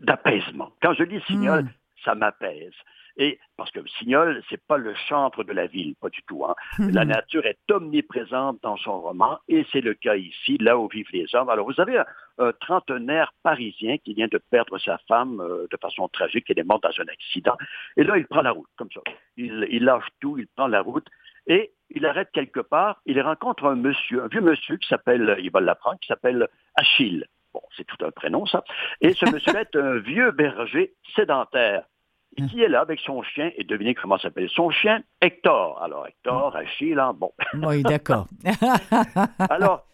d'apaisement. Quand je lis Signol, mm. ça m'apaise. Et parce que Signol, c'est pas le chantre de la ville, pas du tout. Hein. La nature est omniprésente dans son roman, et c'est le cas ici, là où vivent les hommes. Alors vous avez un, trentenaire parisien qui vient de perdre sa femme euh, de façon tragique, elle est morte dans un accident, et là il prend la route comme ça. Il, il lâche tout, il prend la route, et il arrête quelque part, il rencontre un monsieur, un vieux monsieur qui s'appelle, il va l'apprendre, qui s'appelle Achille. Bon, c'est tout un prénom, ça. Et ce monsieur est un vieux berger sédentaire qui est là avec son chien, et devinez comment s'appelle son chien, Hector. Alors, Hector, Achille, hein, bon. Oui, d'accord. Alors,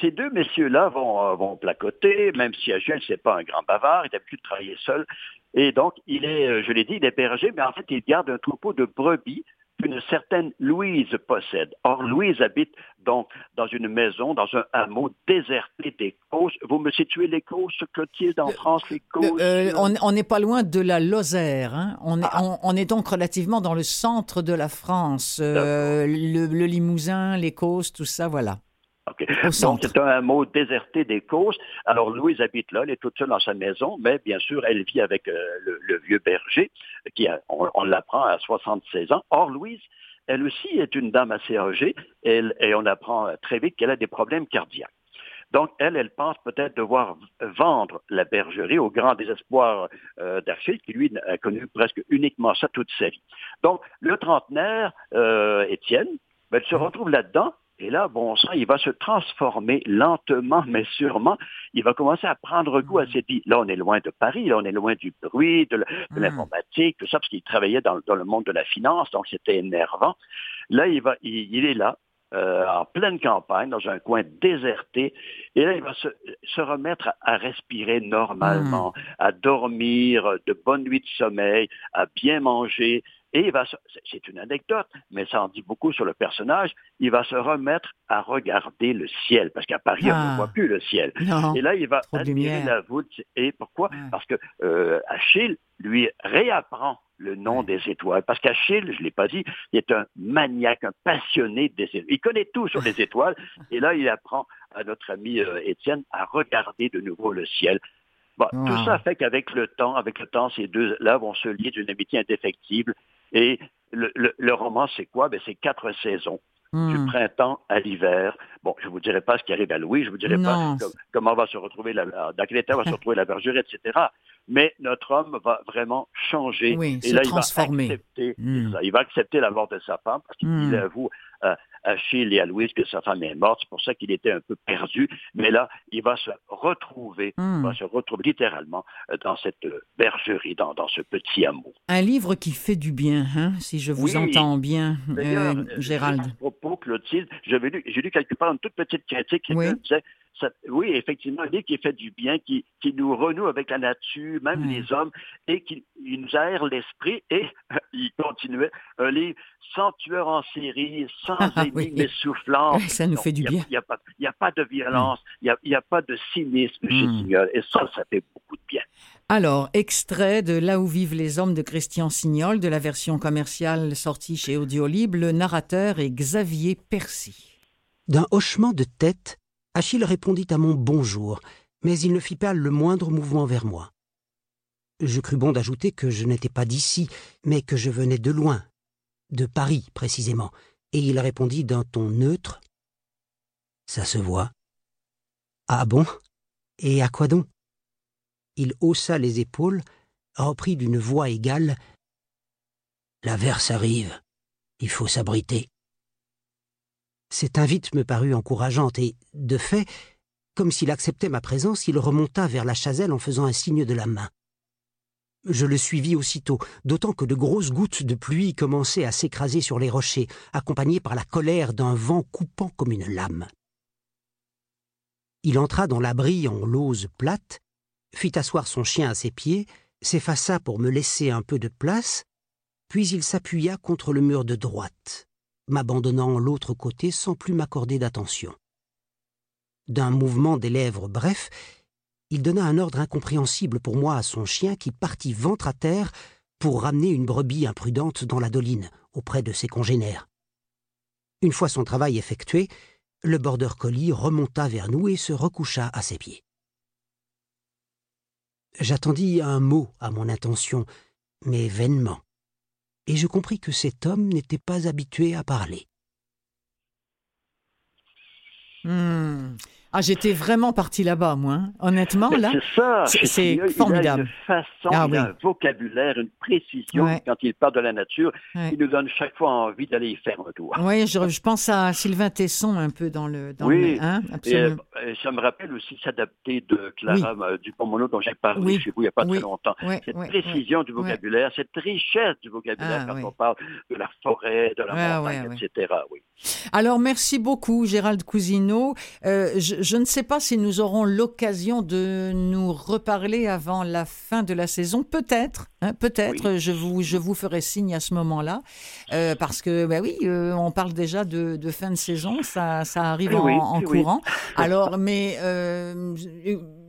ces deux messieurs-là vont, euh, vont placoter, même si Achille, c'est pas un grand bavard, il a plus de travailler seul. Et donc, il est, euh, je l'ai dit, il est berger, mais en fait, il garde un troupeau de brebis qu'une certaine Louise possède. Or, Louise habite donc dans une maison, dans un hameau déserté des Causses. Vous me situez les Causses, Clotilde, en France, les Causses? Euh, on n'est pas loin de la Lozère. Hein? On, est, ah. on, est donc relativement dans le centre de la France. Euh, le, le, Limousin, les Causses, tout ça, voilà. Donc, c'est un mot déserté des causes. Alors, Louise habite là, elle est toute seule dans sa maison, mais bien sûr, elle vit avec euh, le, vieux berger, qui, on, l'apprend, à 76 ans. Or, Louise elle aussi est une dame assez âgée et, et on apprend très vite qu'elle a des problèmes cardiaques. Donc, elle, elle pense peut-être devoir vendre la bergerie au grand désespoir euh, d'Achille, qui lui a connu presque uniquement ça toute sa vie. Donc, le trentenaire, euh, Étienne, ben, il se retrouve là-dedans. Et là, bon sang, il va se transformer lentement, mais sûrement. Il va commencer à prendre goût à cette vie. Là, on est loin de Paris, là, on est loin du bruit, de hmm. l'informatique, tout ça, parce qu'il travaillait dans, le monde de la finance, donc c'était énervant. Là, il, va, il est là, euh, en pleine campagne, dans un coin déserté. Et là, il va se, remettre à, respirer normalement, hmm. à dormir, de bonnes nuits de sommeil, à bien manger. Et il va, c'est une anecdote, mais ça en dit beaucoup sur le personnage, il va se remettre à regarder le ciel, parce qu'à Paris, on ne ah. voit plus le ciel. et là, il va admirer la voûte. Et pourquoi? Parce que euh, Achille lui réapprend le nom des étoiles. Parce qu'Achille, je ne l'ai pas dit, il est un maniaque, un passionné des étoiles. Il connaît tout sur les étoiles. Et là, il apprend à notre ami euh, Étienne à regarder de nouveau le ciel. Bon, Tout ça fait qu'avec le temps, avec le temps, ces deux-là vont se lier d'une amitié indéfectible. Et le, le roman, c'est quoi? Ben, c'est quatre saisons du hmm. printemps à l'hiver. Bon, je ne vous dirai pas ce qui arrive à Louis, je ne vous dirai pas comment va se retrouver, la, dans quel état va se retrouver la bergerie, etc. Mais notre homme va vraiment changer. et là, transformer. il va accepter, hmm. il va accepter la mort de sa femme parce qu'il hmm. avoue à, Achille et à Louise que sa femme est morte. C'est pour ça qu'il était un peu perdu. Mais là, il va se retrouver, il va se retrouver littéralement euh, dans cette bergerie, dans, dans ce petit hameau. Un livre qui fait du bien, hein, si je vous entends bien, euh, Gérald. À propos, Clotilde, j'ai lu, lu quelque part une toute petite critique qui disait oui, effectivement, un livre qui fait du bien, qui, qui nous renoue avec la nature, même les hommes, et qui nous aère l'esprit. Et il continuait, un livre sans tueur en série, sans ah, énigmes essoufflantes. Ça nous fait du bien. Il n'y a, a, pas de violence, il n'y a, a, pas de cynisme chez hmm. Signol. Et ça, ça fait beaucoup de bien. Alors, extrait de Là où vivent les hommes de Christian Signol, de la version commerciale sortie chez Audiolib, le narrateur est Xavier Percy. D'un hochement de tête, Achille répondit à mon bonjour, mais il ne fit pas le moindre mouvement vers moi. Je crus bon d'ajouter que je n'étais pas d'ici, mais que je venais de loin, de Paris précisément, et il répondit d'un ton neutre. Ça se voit. Ah bon? Et à quoi donc? Il haussa les épaules, reprit d'une voix égale. L'averse arrive. Il faut s'abriter. Cette invite me parut encourageante et, de fait, comme s'il acceptait ma présence, il remonta vers la chazelle en faisant un signe de la main. Je le suivis aussitôt, d'autant que de grosses gouttes de pluie commençaient à s'écraser sur les rochers, accompagnées par la colère d'un vent coupant comme une lame. Il entra dans l'abri en lauze plate, fit asseoir son chien à ses pieds, s'effaça pour me laisser un peu de place, puis il s'appuya contre le mur de droite m'abandonnant l'autre côté sans plus m'accorder d'attention. D'un mouvement des lèvres bref, il donna un ordre incompréhensible pour moi à son chien qui partit ventre à terre pour ramener une brebis imprudente dans la doline, auprès de ses congénères. Une fois son travail effectué, le border collie remonta vers nous et se recoucha à ses pieds. J'attendis un mot à mon intention, mais vainement et je compris que cet homme n'était pas habitué à parler. Hmm. Ah, j'étais vraiment parti là-bas, moi. Hein. Honnêtement, là. C'est C'est formidable. Il a une façon, ah un vocabulaire, une précision quand il parle de la nature qui nous donne chaque fois envie d'aller y faire un tour. Oui, je, pense à Sylvain Tesson un peu dans le. Dans oui, le, hein, absolument. Et, ça me rappelle aussi s'adapter de Clara euh, Dupont-Mono dont j'ai parlé chez vous il n'y a pas très longtemps. cette précision du vocabulaire, cette richesse du vocabulaire ah, quand on parle de la forêt, de la montagne, etc. Oui. Alors, merci beaucoup, Gérald Cousineau. Euh, je, je, ne sais pas si nous aurons l'occasion de nous reparler avant la fin de la saison. Peut-être, hein, peut-être. Je, vous, je vous ferai signe à ce moment-là. Euh, parce que, ben oui, euh, on parle déjà de, de, fin de saison. Ça, ça arrive en, en courant. Alors, mais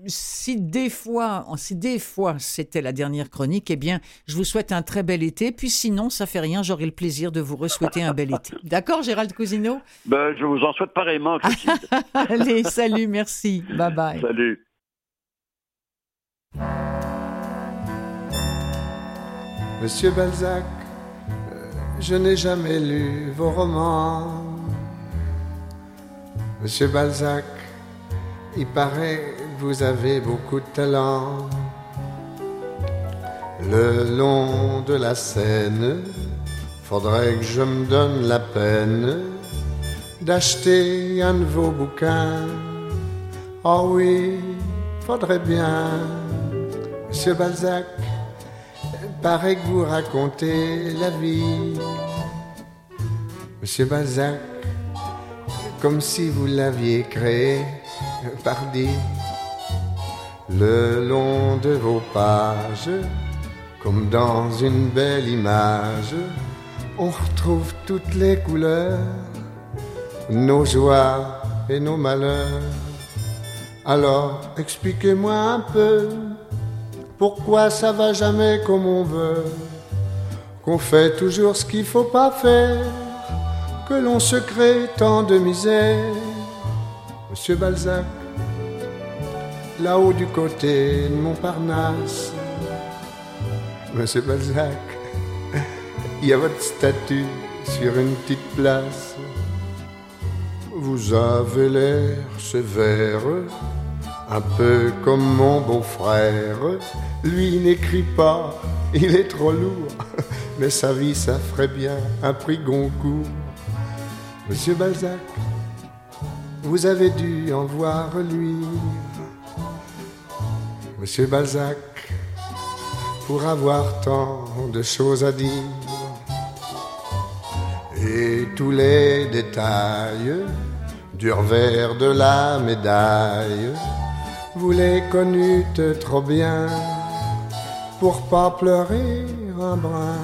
si des fois, si des fois c'était la dernière chronique, eh bien, je vous souhaite un très bel été. Puis sinon, ça fait rien, j'aurai le plaisir de vous re-souhaiter un bel été. D'accord, Gérald Cousineau? Ben, Je vous en souhaite pareillement. Allez, salut, merci. Bye bye. Salut. Monsieur Balzac, euh, je n'ai jamais lu vos romans. Monsieur Balzac, il paraît vous avez beaucoup de talent. Le long de la scène, faudrait que je me donne la peine d'acheter un nouveau bouquin. Oh oui, faudrait bien, Monsieur Balzac, paraît que vous racontez la vie. Monsieur Balzac, comme si vous l'aviez créé, pardi, le long de vos pages, comme dans une belle image, on retrouve toutes les couleurs, nos joies et nos malheurs. Alors, expliquez-moi un peu pourquoi ça va jamais comme on veut, qu'on fait toujours ce qu'il faut pas faire, que l'on se crée tant de misère. Monsieur Balzac, là-haut du côté de Montparnasse, Monsieur Balzac, il y a votre statue sur une petite place. Vous avez l'air sévère, un peu comme mon beau-frère. Lui n'écrit pas, il est trop lourd, mais sa vie ça ferait bien un prix Goncourt. Monsieur Balzac, vous avez dû en voir lui. Monsieur Balzac, pour avoir tant de choses à dire et tous les détails du revers de la médaille, vous les connûtes trop bien pour pas pleurer un brin.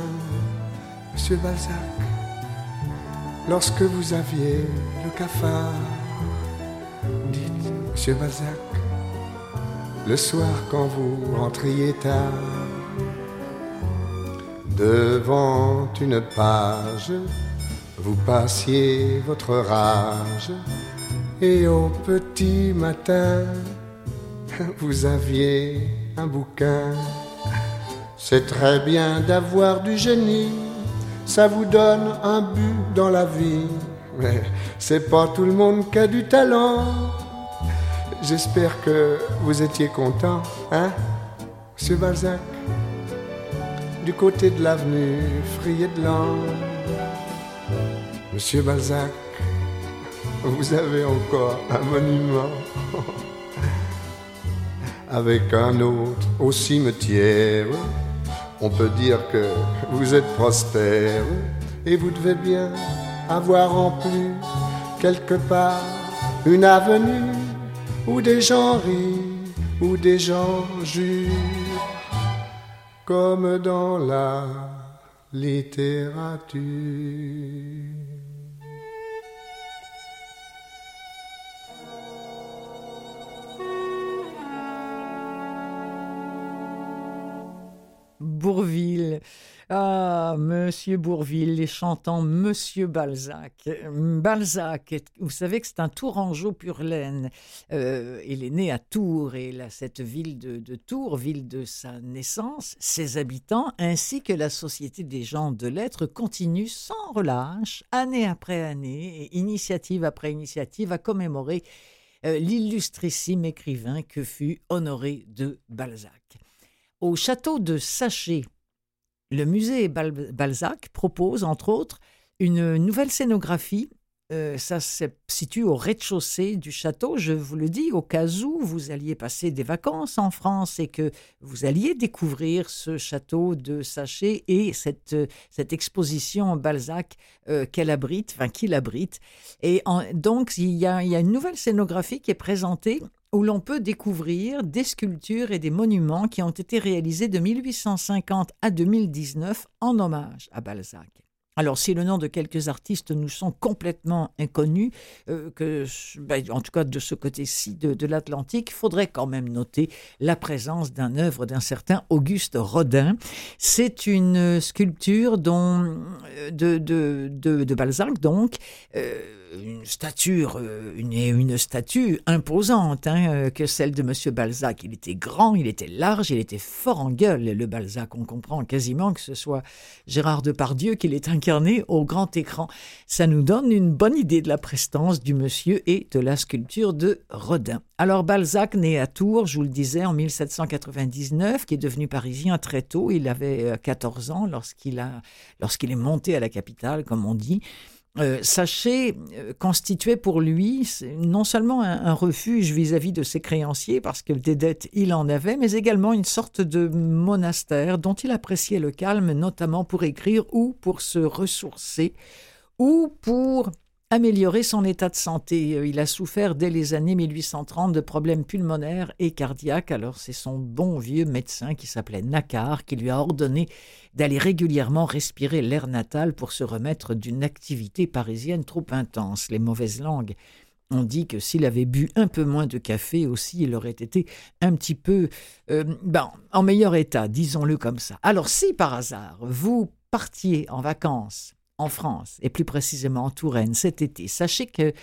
Monsieur Balzac, lorsque vous aviez le cafard, dites, Monsieur Balzac, le soir quand vous rentriez tard, devant une page, vous passiez votre rage, et au petit matin, vous aviez un bouquin. C'est très bien d'avoir du génie, ça vous donne un but dans la vie. Mais c'est pas tout le monde qui a du talent. J'espère que vous étiez content, hein, Monsieur Balzac, du côté de l'avenue Frier de Monsieur Balzac, vous avez encore un monument avec un autre au cimetière. On peut dire que vous êtes prospère. Et vous devez bien avoir en plus quelque part une avenue où des gens rient, où des gens jurent, comme dans la littérature. Bourville. Ah, Monsieur Bourville, les chantants Monsieur Balzac. Balzac, vous savez que c'est un Tourangeau pur laine. Euh, il est né à Tours et là, cette ville de, Tours, ville de sa naissance, ses habitants, ainsi que la Société des gens de lettres continuent sans relâche, année après année, et initiative après initiative, à commémorer euh, l'illustrissime écrivain que fut Honoré de Balzac. Au château de Saché, le musée Balzac propose, entre autres, une nouvelle scénographie. Euh, ça se situe au rez-de-chaussée du château, je vous le dis, au cas où vous alliez passer des vacances en France et que vous alliez découvrir ce château de Saché et cette, cette exposition Balzac euh, qu'elle abrite, enfin qu'il abrite. Et donc, il y, a, il y a une nouvelle scénographie qui est présentée où l'on peut découvrir des sculptures et des monuments qui ont été réalisés de 1850 à 2019 en hommage à Balzac. Alors, si le nom de quelques artistes nous sont complètement inconnus, euh, que, ben, en tout cas de ce côté-ci de, l'Atlantique, il faudrait quand même noter la présence d'un œuvre d'un certain Auguste Rodin. C'est une sculpture euh, de, de, de, Balzac, donc. Euh, une euh, une, une statue imposante hein, euh, que celle de M. Balzac. Il était grand, il était large, il était fort en gueule, le Balzac. On comprend quasiment que ce soit Gérard Depardieu qui l'ait incarné au grand écran. Ça nous donne une bonne idée de la prestance du monsieur et de la sculpture de Rodin. Alors Balzac, né à Tours, je vous le disais, en 1799, qui est devenu parisien très tôt, il avait 14 ans lorsqu'il a, lorsqu'il est monté à la capitale, comme on dit. Euh, sachez euh, constituait pour lui non seulement un, refuge vis-à-vis de ses créanciers, parce que des dettes il en avait, mais également une sorte de monastère dont il appréciait le calme, notamment pour écrire ou pour se ressourcer, ou pour améliorer son état de santé. Euh, il a souffert dès les années 1830 de problèmes pulmonaires et cardiaques. Alors c'est son bon vieux médecin qui s'appelait Nakar qui lui a ordonné d'aller régulièrement respirer l'air natal pour se remettre d'une activité parisienne trop intense. Les mauvaises langues on dit que s'il avait bu un peu moins de café aussi, il aurait été un petit peu euh, ben, en meilleur état, disons-le comme ça. Alors si par hasard vous partiez en vacances en France, et plus précisément en Touraine cet été. Sachez que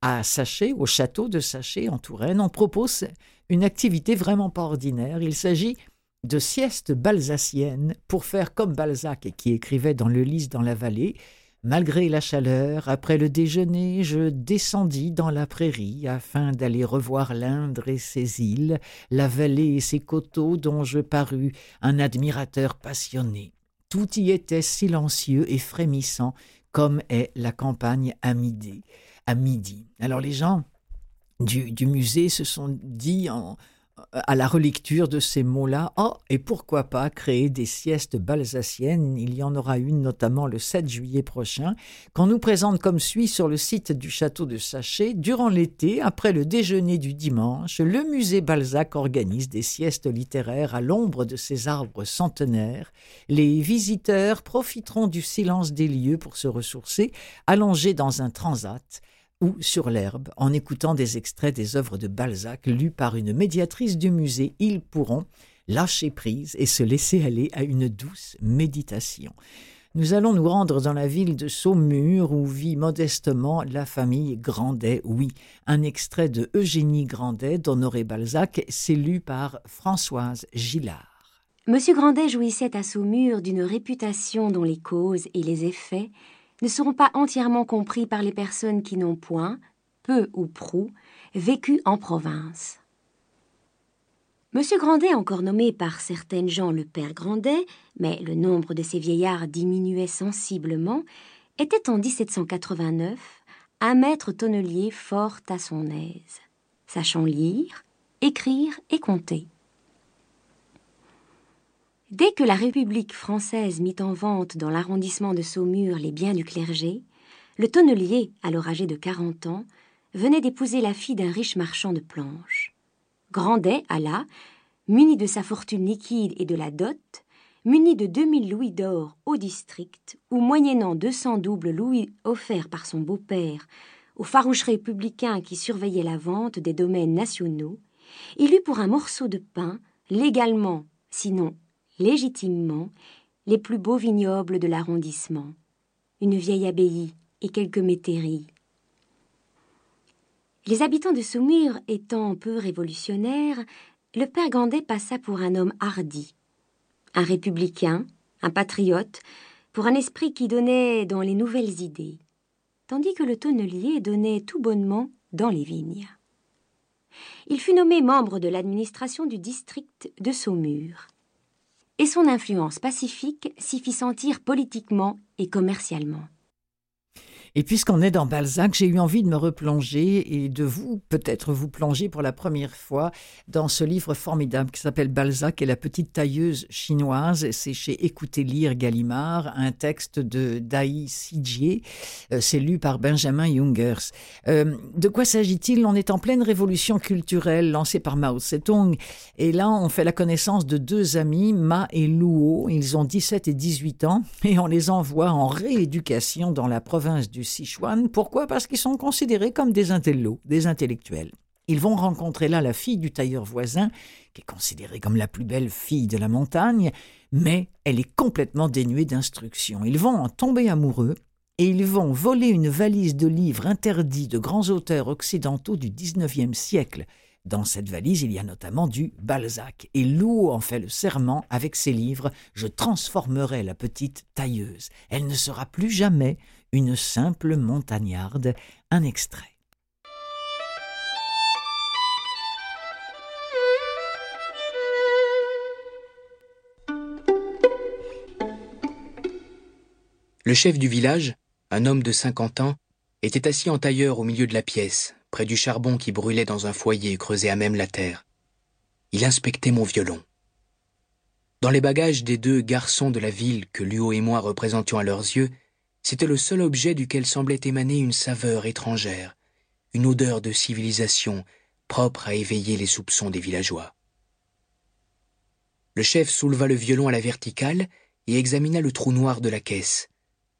à Sachet, au château de Sachet en Touraine, on propose une activité vraiment pas ordinaire. Il s'agit de siestes balsaciennes pour faire comme Balzac qui écrivait dans le Lys dans la vallée. Malgré la chaleur, après le déjeuner, je descendis dans la prairie afin d'aller revoir l'Indre et ses îles, la vallée et ses coteaux dont je parus un admirateur passionné. Tout y était silencieux et frémissant, comme est la campagne à midi. À midi. Alors les gens du, du musée se sont dit en, à la relecture de ces mots-là, oh, et pourquoi pas créer des siestes balsaciennes? Il y en aura une notamment le 7 juillet prochain, qu'on nous présente comme suit sur le site du château de Sachet. Durant l'été, après le déjeuner du dimanche, le musée Balzac organise des siestes littéraires à l'ombre de ces arbres centenaires. Les visiteurs profiteront du silence des lieux pour se ressourcer, allongés dans un transat ou sur l'herbe, en écoutant des extraits des œuvres de Balzac lues par une médiatrice du musée, ils pourront lâcher prise et se laisser aller à une douce méditation. Nous allons nous rendre dans la ville de Saumur où vit modestement la famille Grandet. Oui, un extrait de Eugénie Grandet d'Honoré Balzac, c'est lu par Françoise Gillard. Monsieur Grandet jouissait à Saumur d'une réputation dont les causes et les effets ne seront pas entièrement compris par les personnes qui n'ont point, peu ou prou, vécu en province. Monsieur Grandet, encore nommé par certaines gens le père Grandet, mais le nombre de ces vieillards diminuait sensiblement, était en 1789 un maître tonnelier fort à son aise, sachant lire, écrire et compter. Dès que la République française mit en vente dans l'arrondissement de Saumur les biens du clergé, le tonnelier, alors âgé de quarante ans, venait d'épouser la fille d'un riche marchand de planches. Grandet alla, muni de sa fortune liquide et de la dot, muni de deux mille louis d'or au district, où moyennant deux cents doubles louis offerts par son beau-père aux farouches républicains qui surveillaient la vente des domaines nationaux, il eut pour un morceau de pain, légalement, sinon légitimement les plus beaux vignobles de l'arrondissement, une vieille abbaye et quelques métairies. Les habitants de Saumur étant peu révolutionnaires, le père Gandet passa pour un homme hardi, un républicain, un patriote, pour un esprit qui donnait dans les nouvelles idées, tandis que le tonnelier donnait tout bonnement dans les vignes. Il fut nommé membre de l'administration du district de Saumur et son influence pacifique s'y fit sentir politiquement et commercialement. Et puisqu'on est dans Balzac, j'ai eu envie de me replonger et de vous, peut-être vous plonger pour la première fois dans ce livre formidable qui s'appelle Balzac et la petite tailleuse chinoise. C'est chez Écoutez lire Gallimard, un texte de Dai Sijie. Euh, c'est lu par Benjamin Jungers. Euh, de quoi s'agit-il? On est en pleine révolution culturelle lancée par Mao Zedong. Et là, on fait la connaissance de deux amis, Ma et Luo. Ils ont 17 et 18 ans et on les envoie en rééducation dans la province du Sichuan. Pourquoi? Parce qu'ils sont considérés comme des intellos, des intellectuels. Ils vont rencontrer là la fille du tailleur voisin, qui est considérée comme la plus belle fille de la montagne, mais elle est complètement dénuée d'instruction. Ils vont en tomber amoureux, et ils vont voler une valise de livres interdits de grands auteurs occidentaux du XIXe siècle. Dans cette valise, il y a notamment du Balzac, et Lou en fait le serment avec ses livres Je transformerai la petite tailleuse. Elle ne sera plus jamais une simple montagnarde. Un extrait. Le chef du village, un homme de cinquante ans, était assis en tailleur au milieu de la pièce, près du charbon qui brûlait dans un foyer creusé à même la terre. Il inspectait mon violon. Dans les bagages des deux garçons de la ville que Luo et moi représentions à leurs yeux, c'était le seul objet duquel semblait émaner une saveur étrangère, une odeur de civilisation propre à éveiller les soupçons des villageois. Le chef souleva le violon à la verticale et examina le trou noir de la caisse,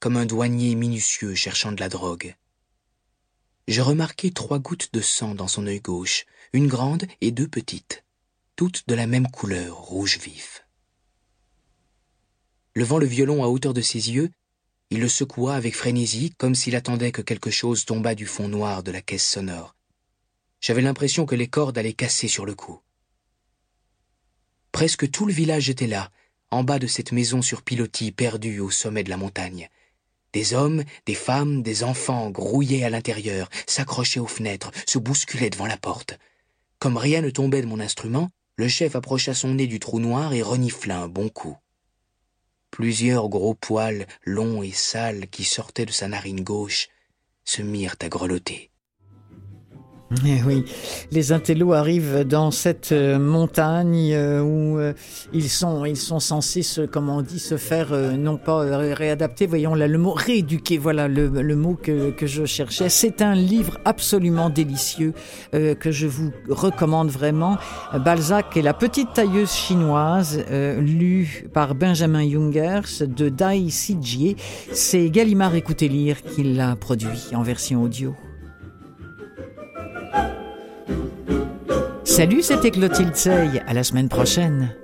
comme un douanier minutieux cherchant de la drogue. Je remarquai trois gouttes de sang dans son œil gauche, une grande et deux petites, toutes de la même couleur, rouge vif. Levant le violon à hauteur de ses yeux, il le secoua avec frénésie, comme s'il attendait que quelque chose tombât du fond noir de la caisse sonore. J'avais l'impression que les cordes allaient casser sur le coup. Presque tout le village était là, en bas de cette maison sur pilotis perdue au sommet de la montagne. Des hommes, des femmes, des enfants grouillaient à l'intérieur, s'accrochaient aux fenêtres, se bousculaient devant la porte. Comme rien ne tombait de mon instrument, le chef approcha son nez du trou noir et renifla un bon coup. Plusieurs gros poils, longs et sales, qui sortaient de sa narine gauche, se mirent à grelotter. Eh oui, les intellos arrivent dans cette euh, montagne euh, où euh, ils sont ils sont censés se, comme on dit se faire non pas réadapter, voyons là le mot rééduquer, voilà le, le mot que, que je cherchais. C'est un livre absolument délicieux que je vous recommande vraiment. Balzac et la petite tailleuse chinoise, lu par Benjamin Jungers de Dai Sijie. C'est Gallimard Écoutez lire qui l'a produit en version audio. Salut, c'était Clotilde Sey. À la semaine prochaine.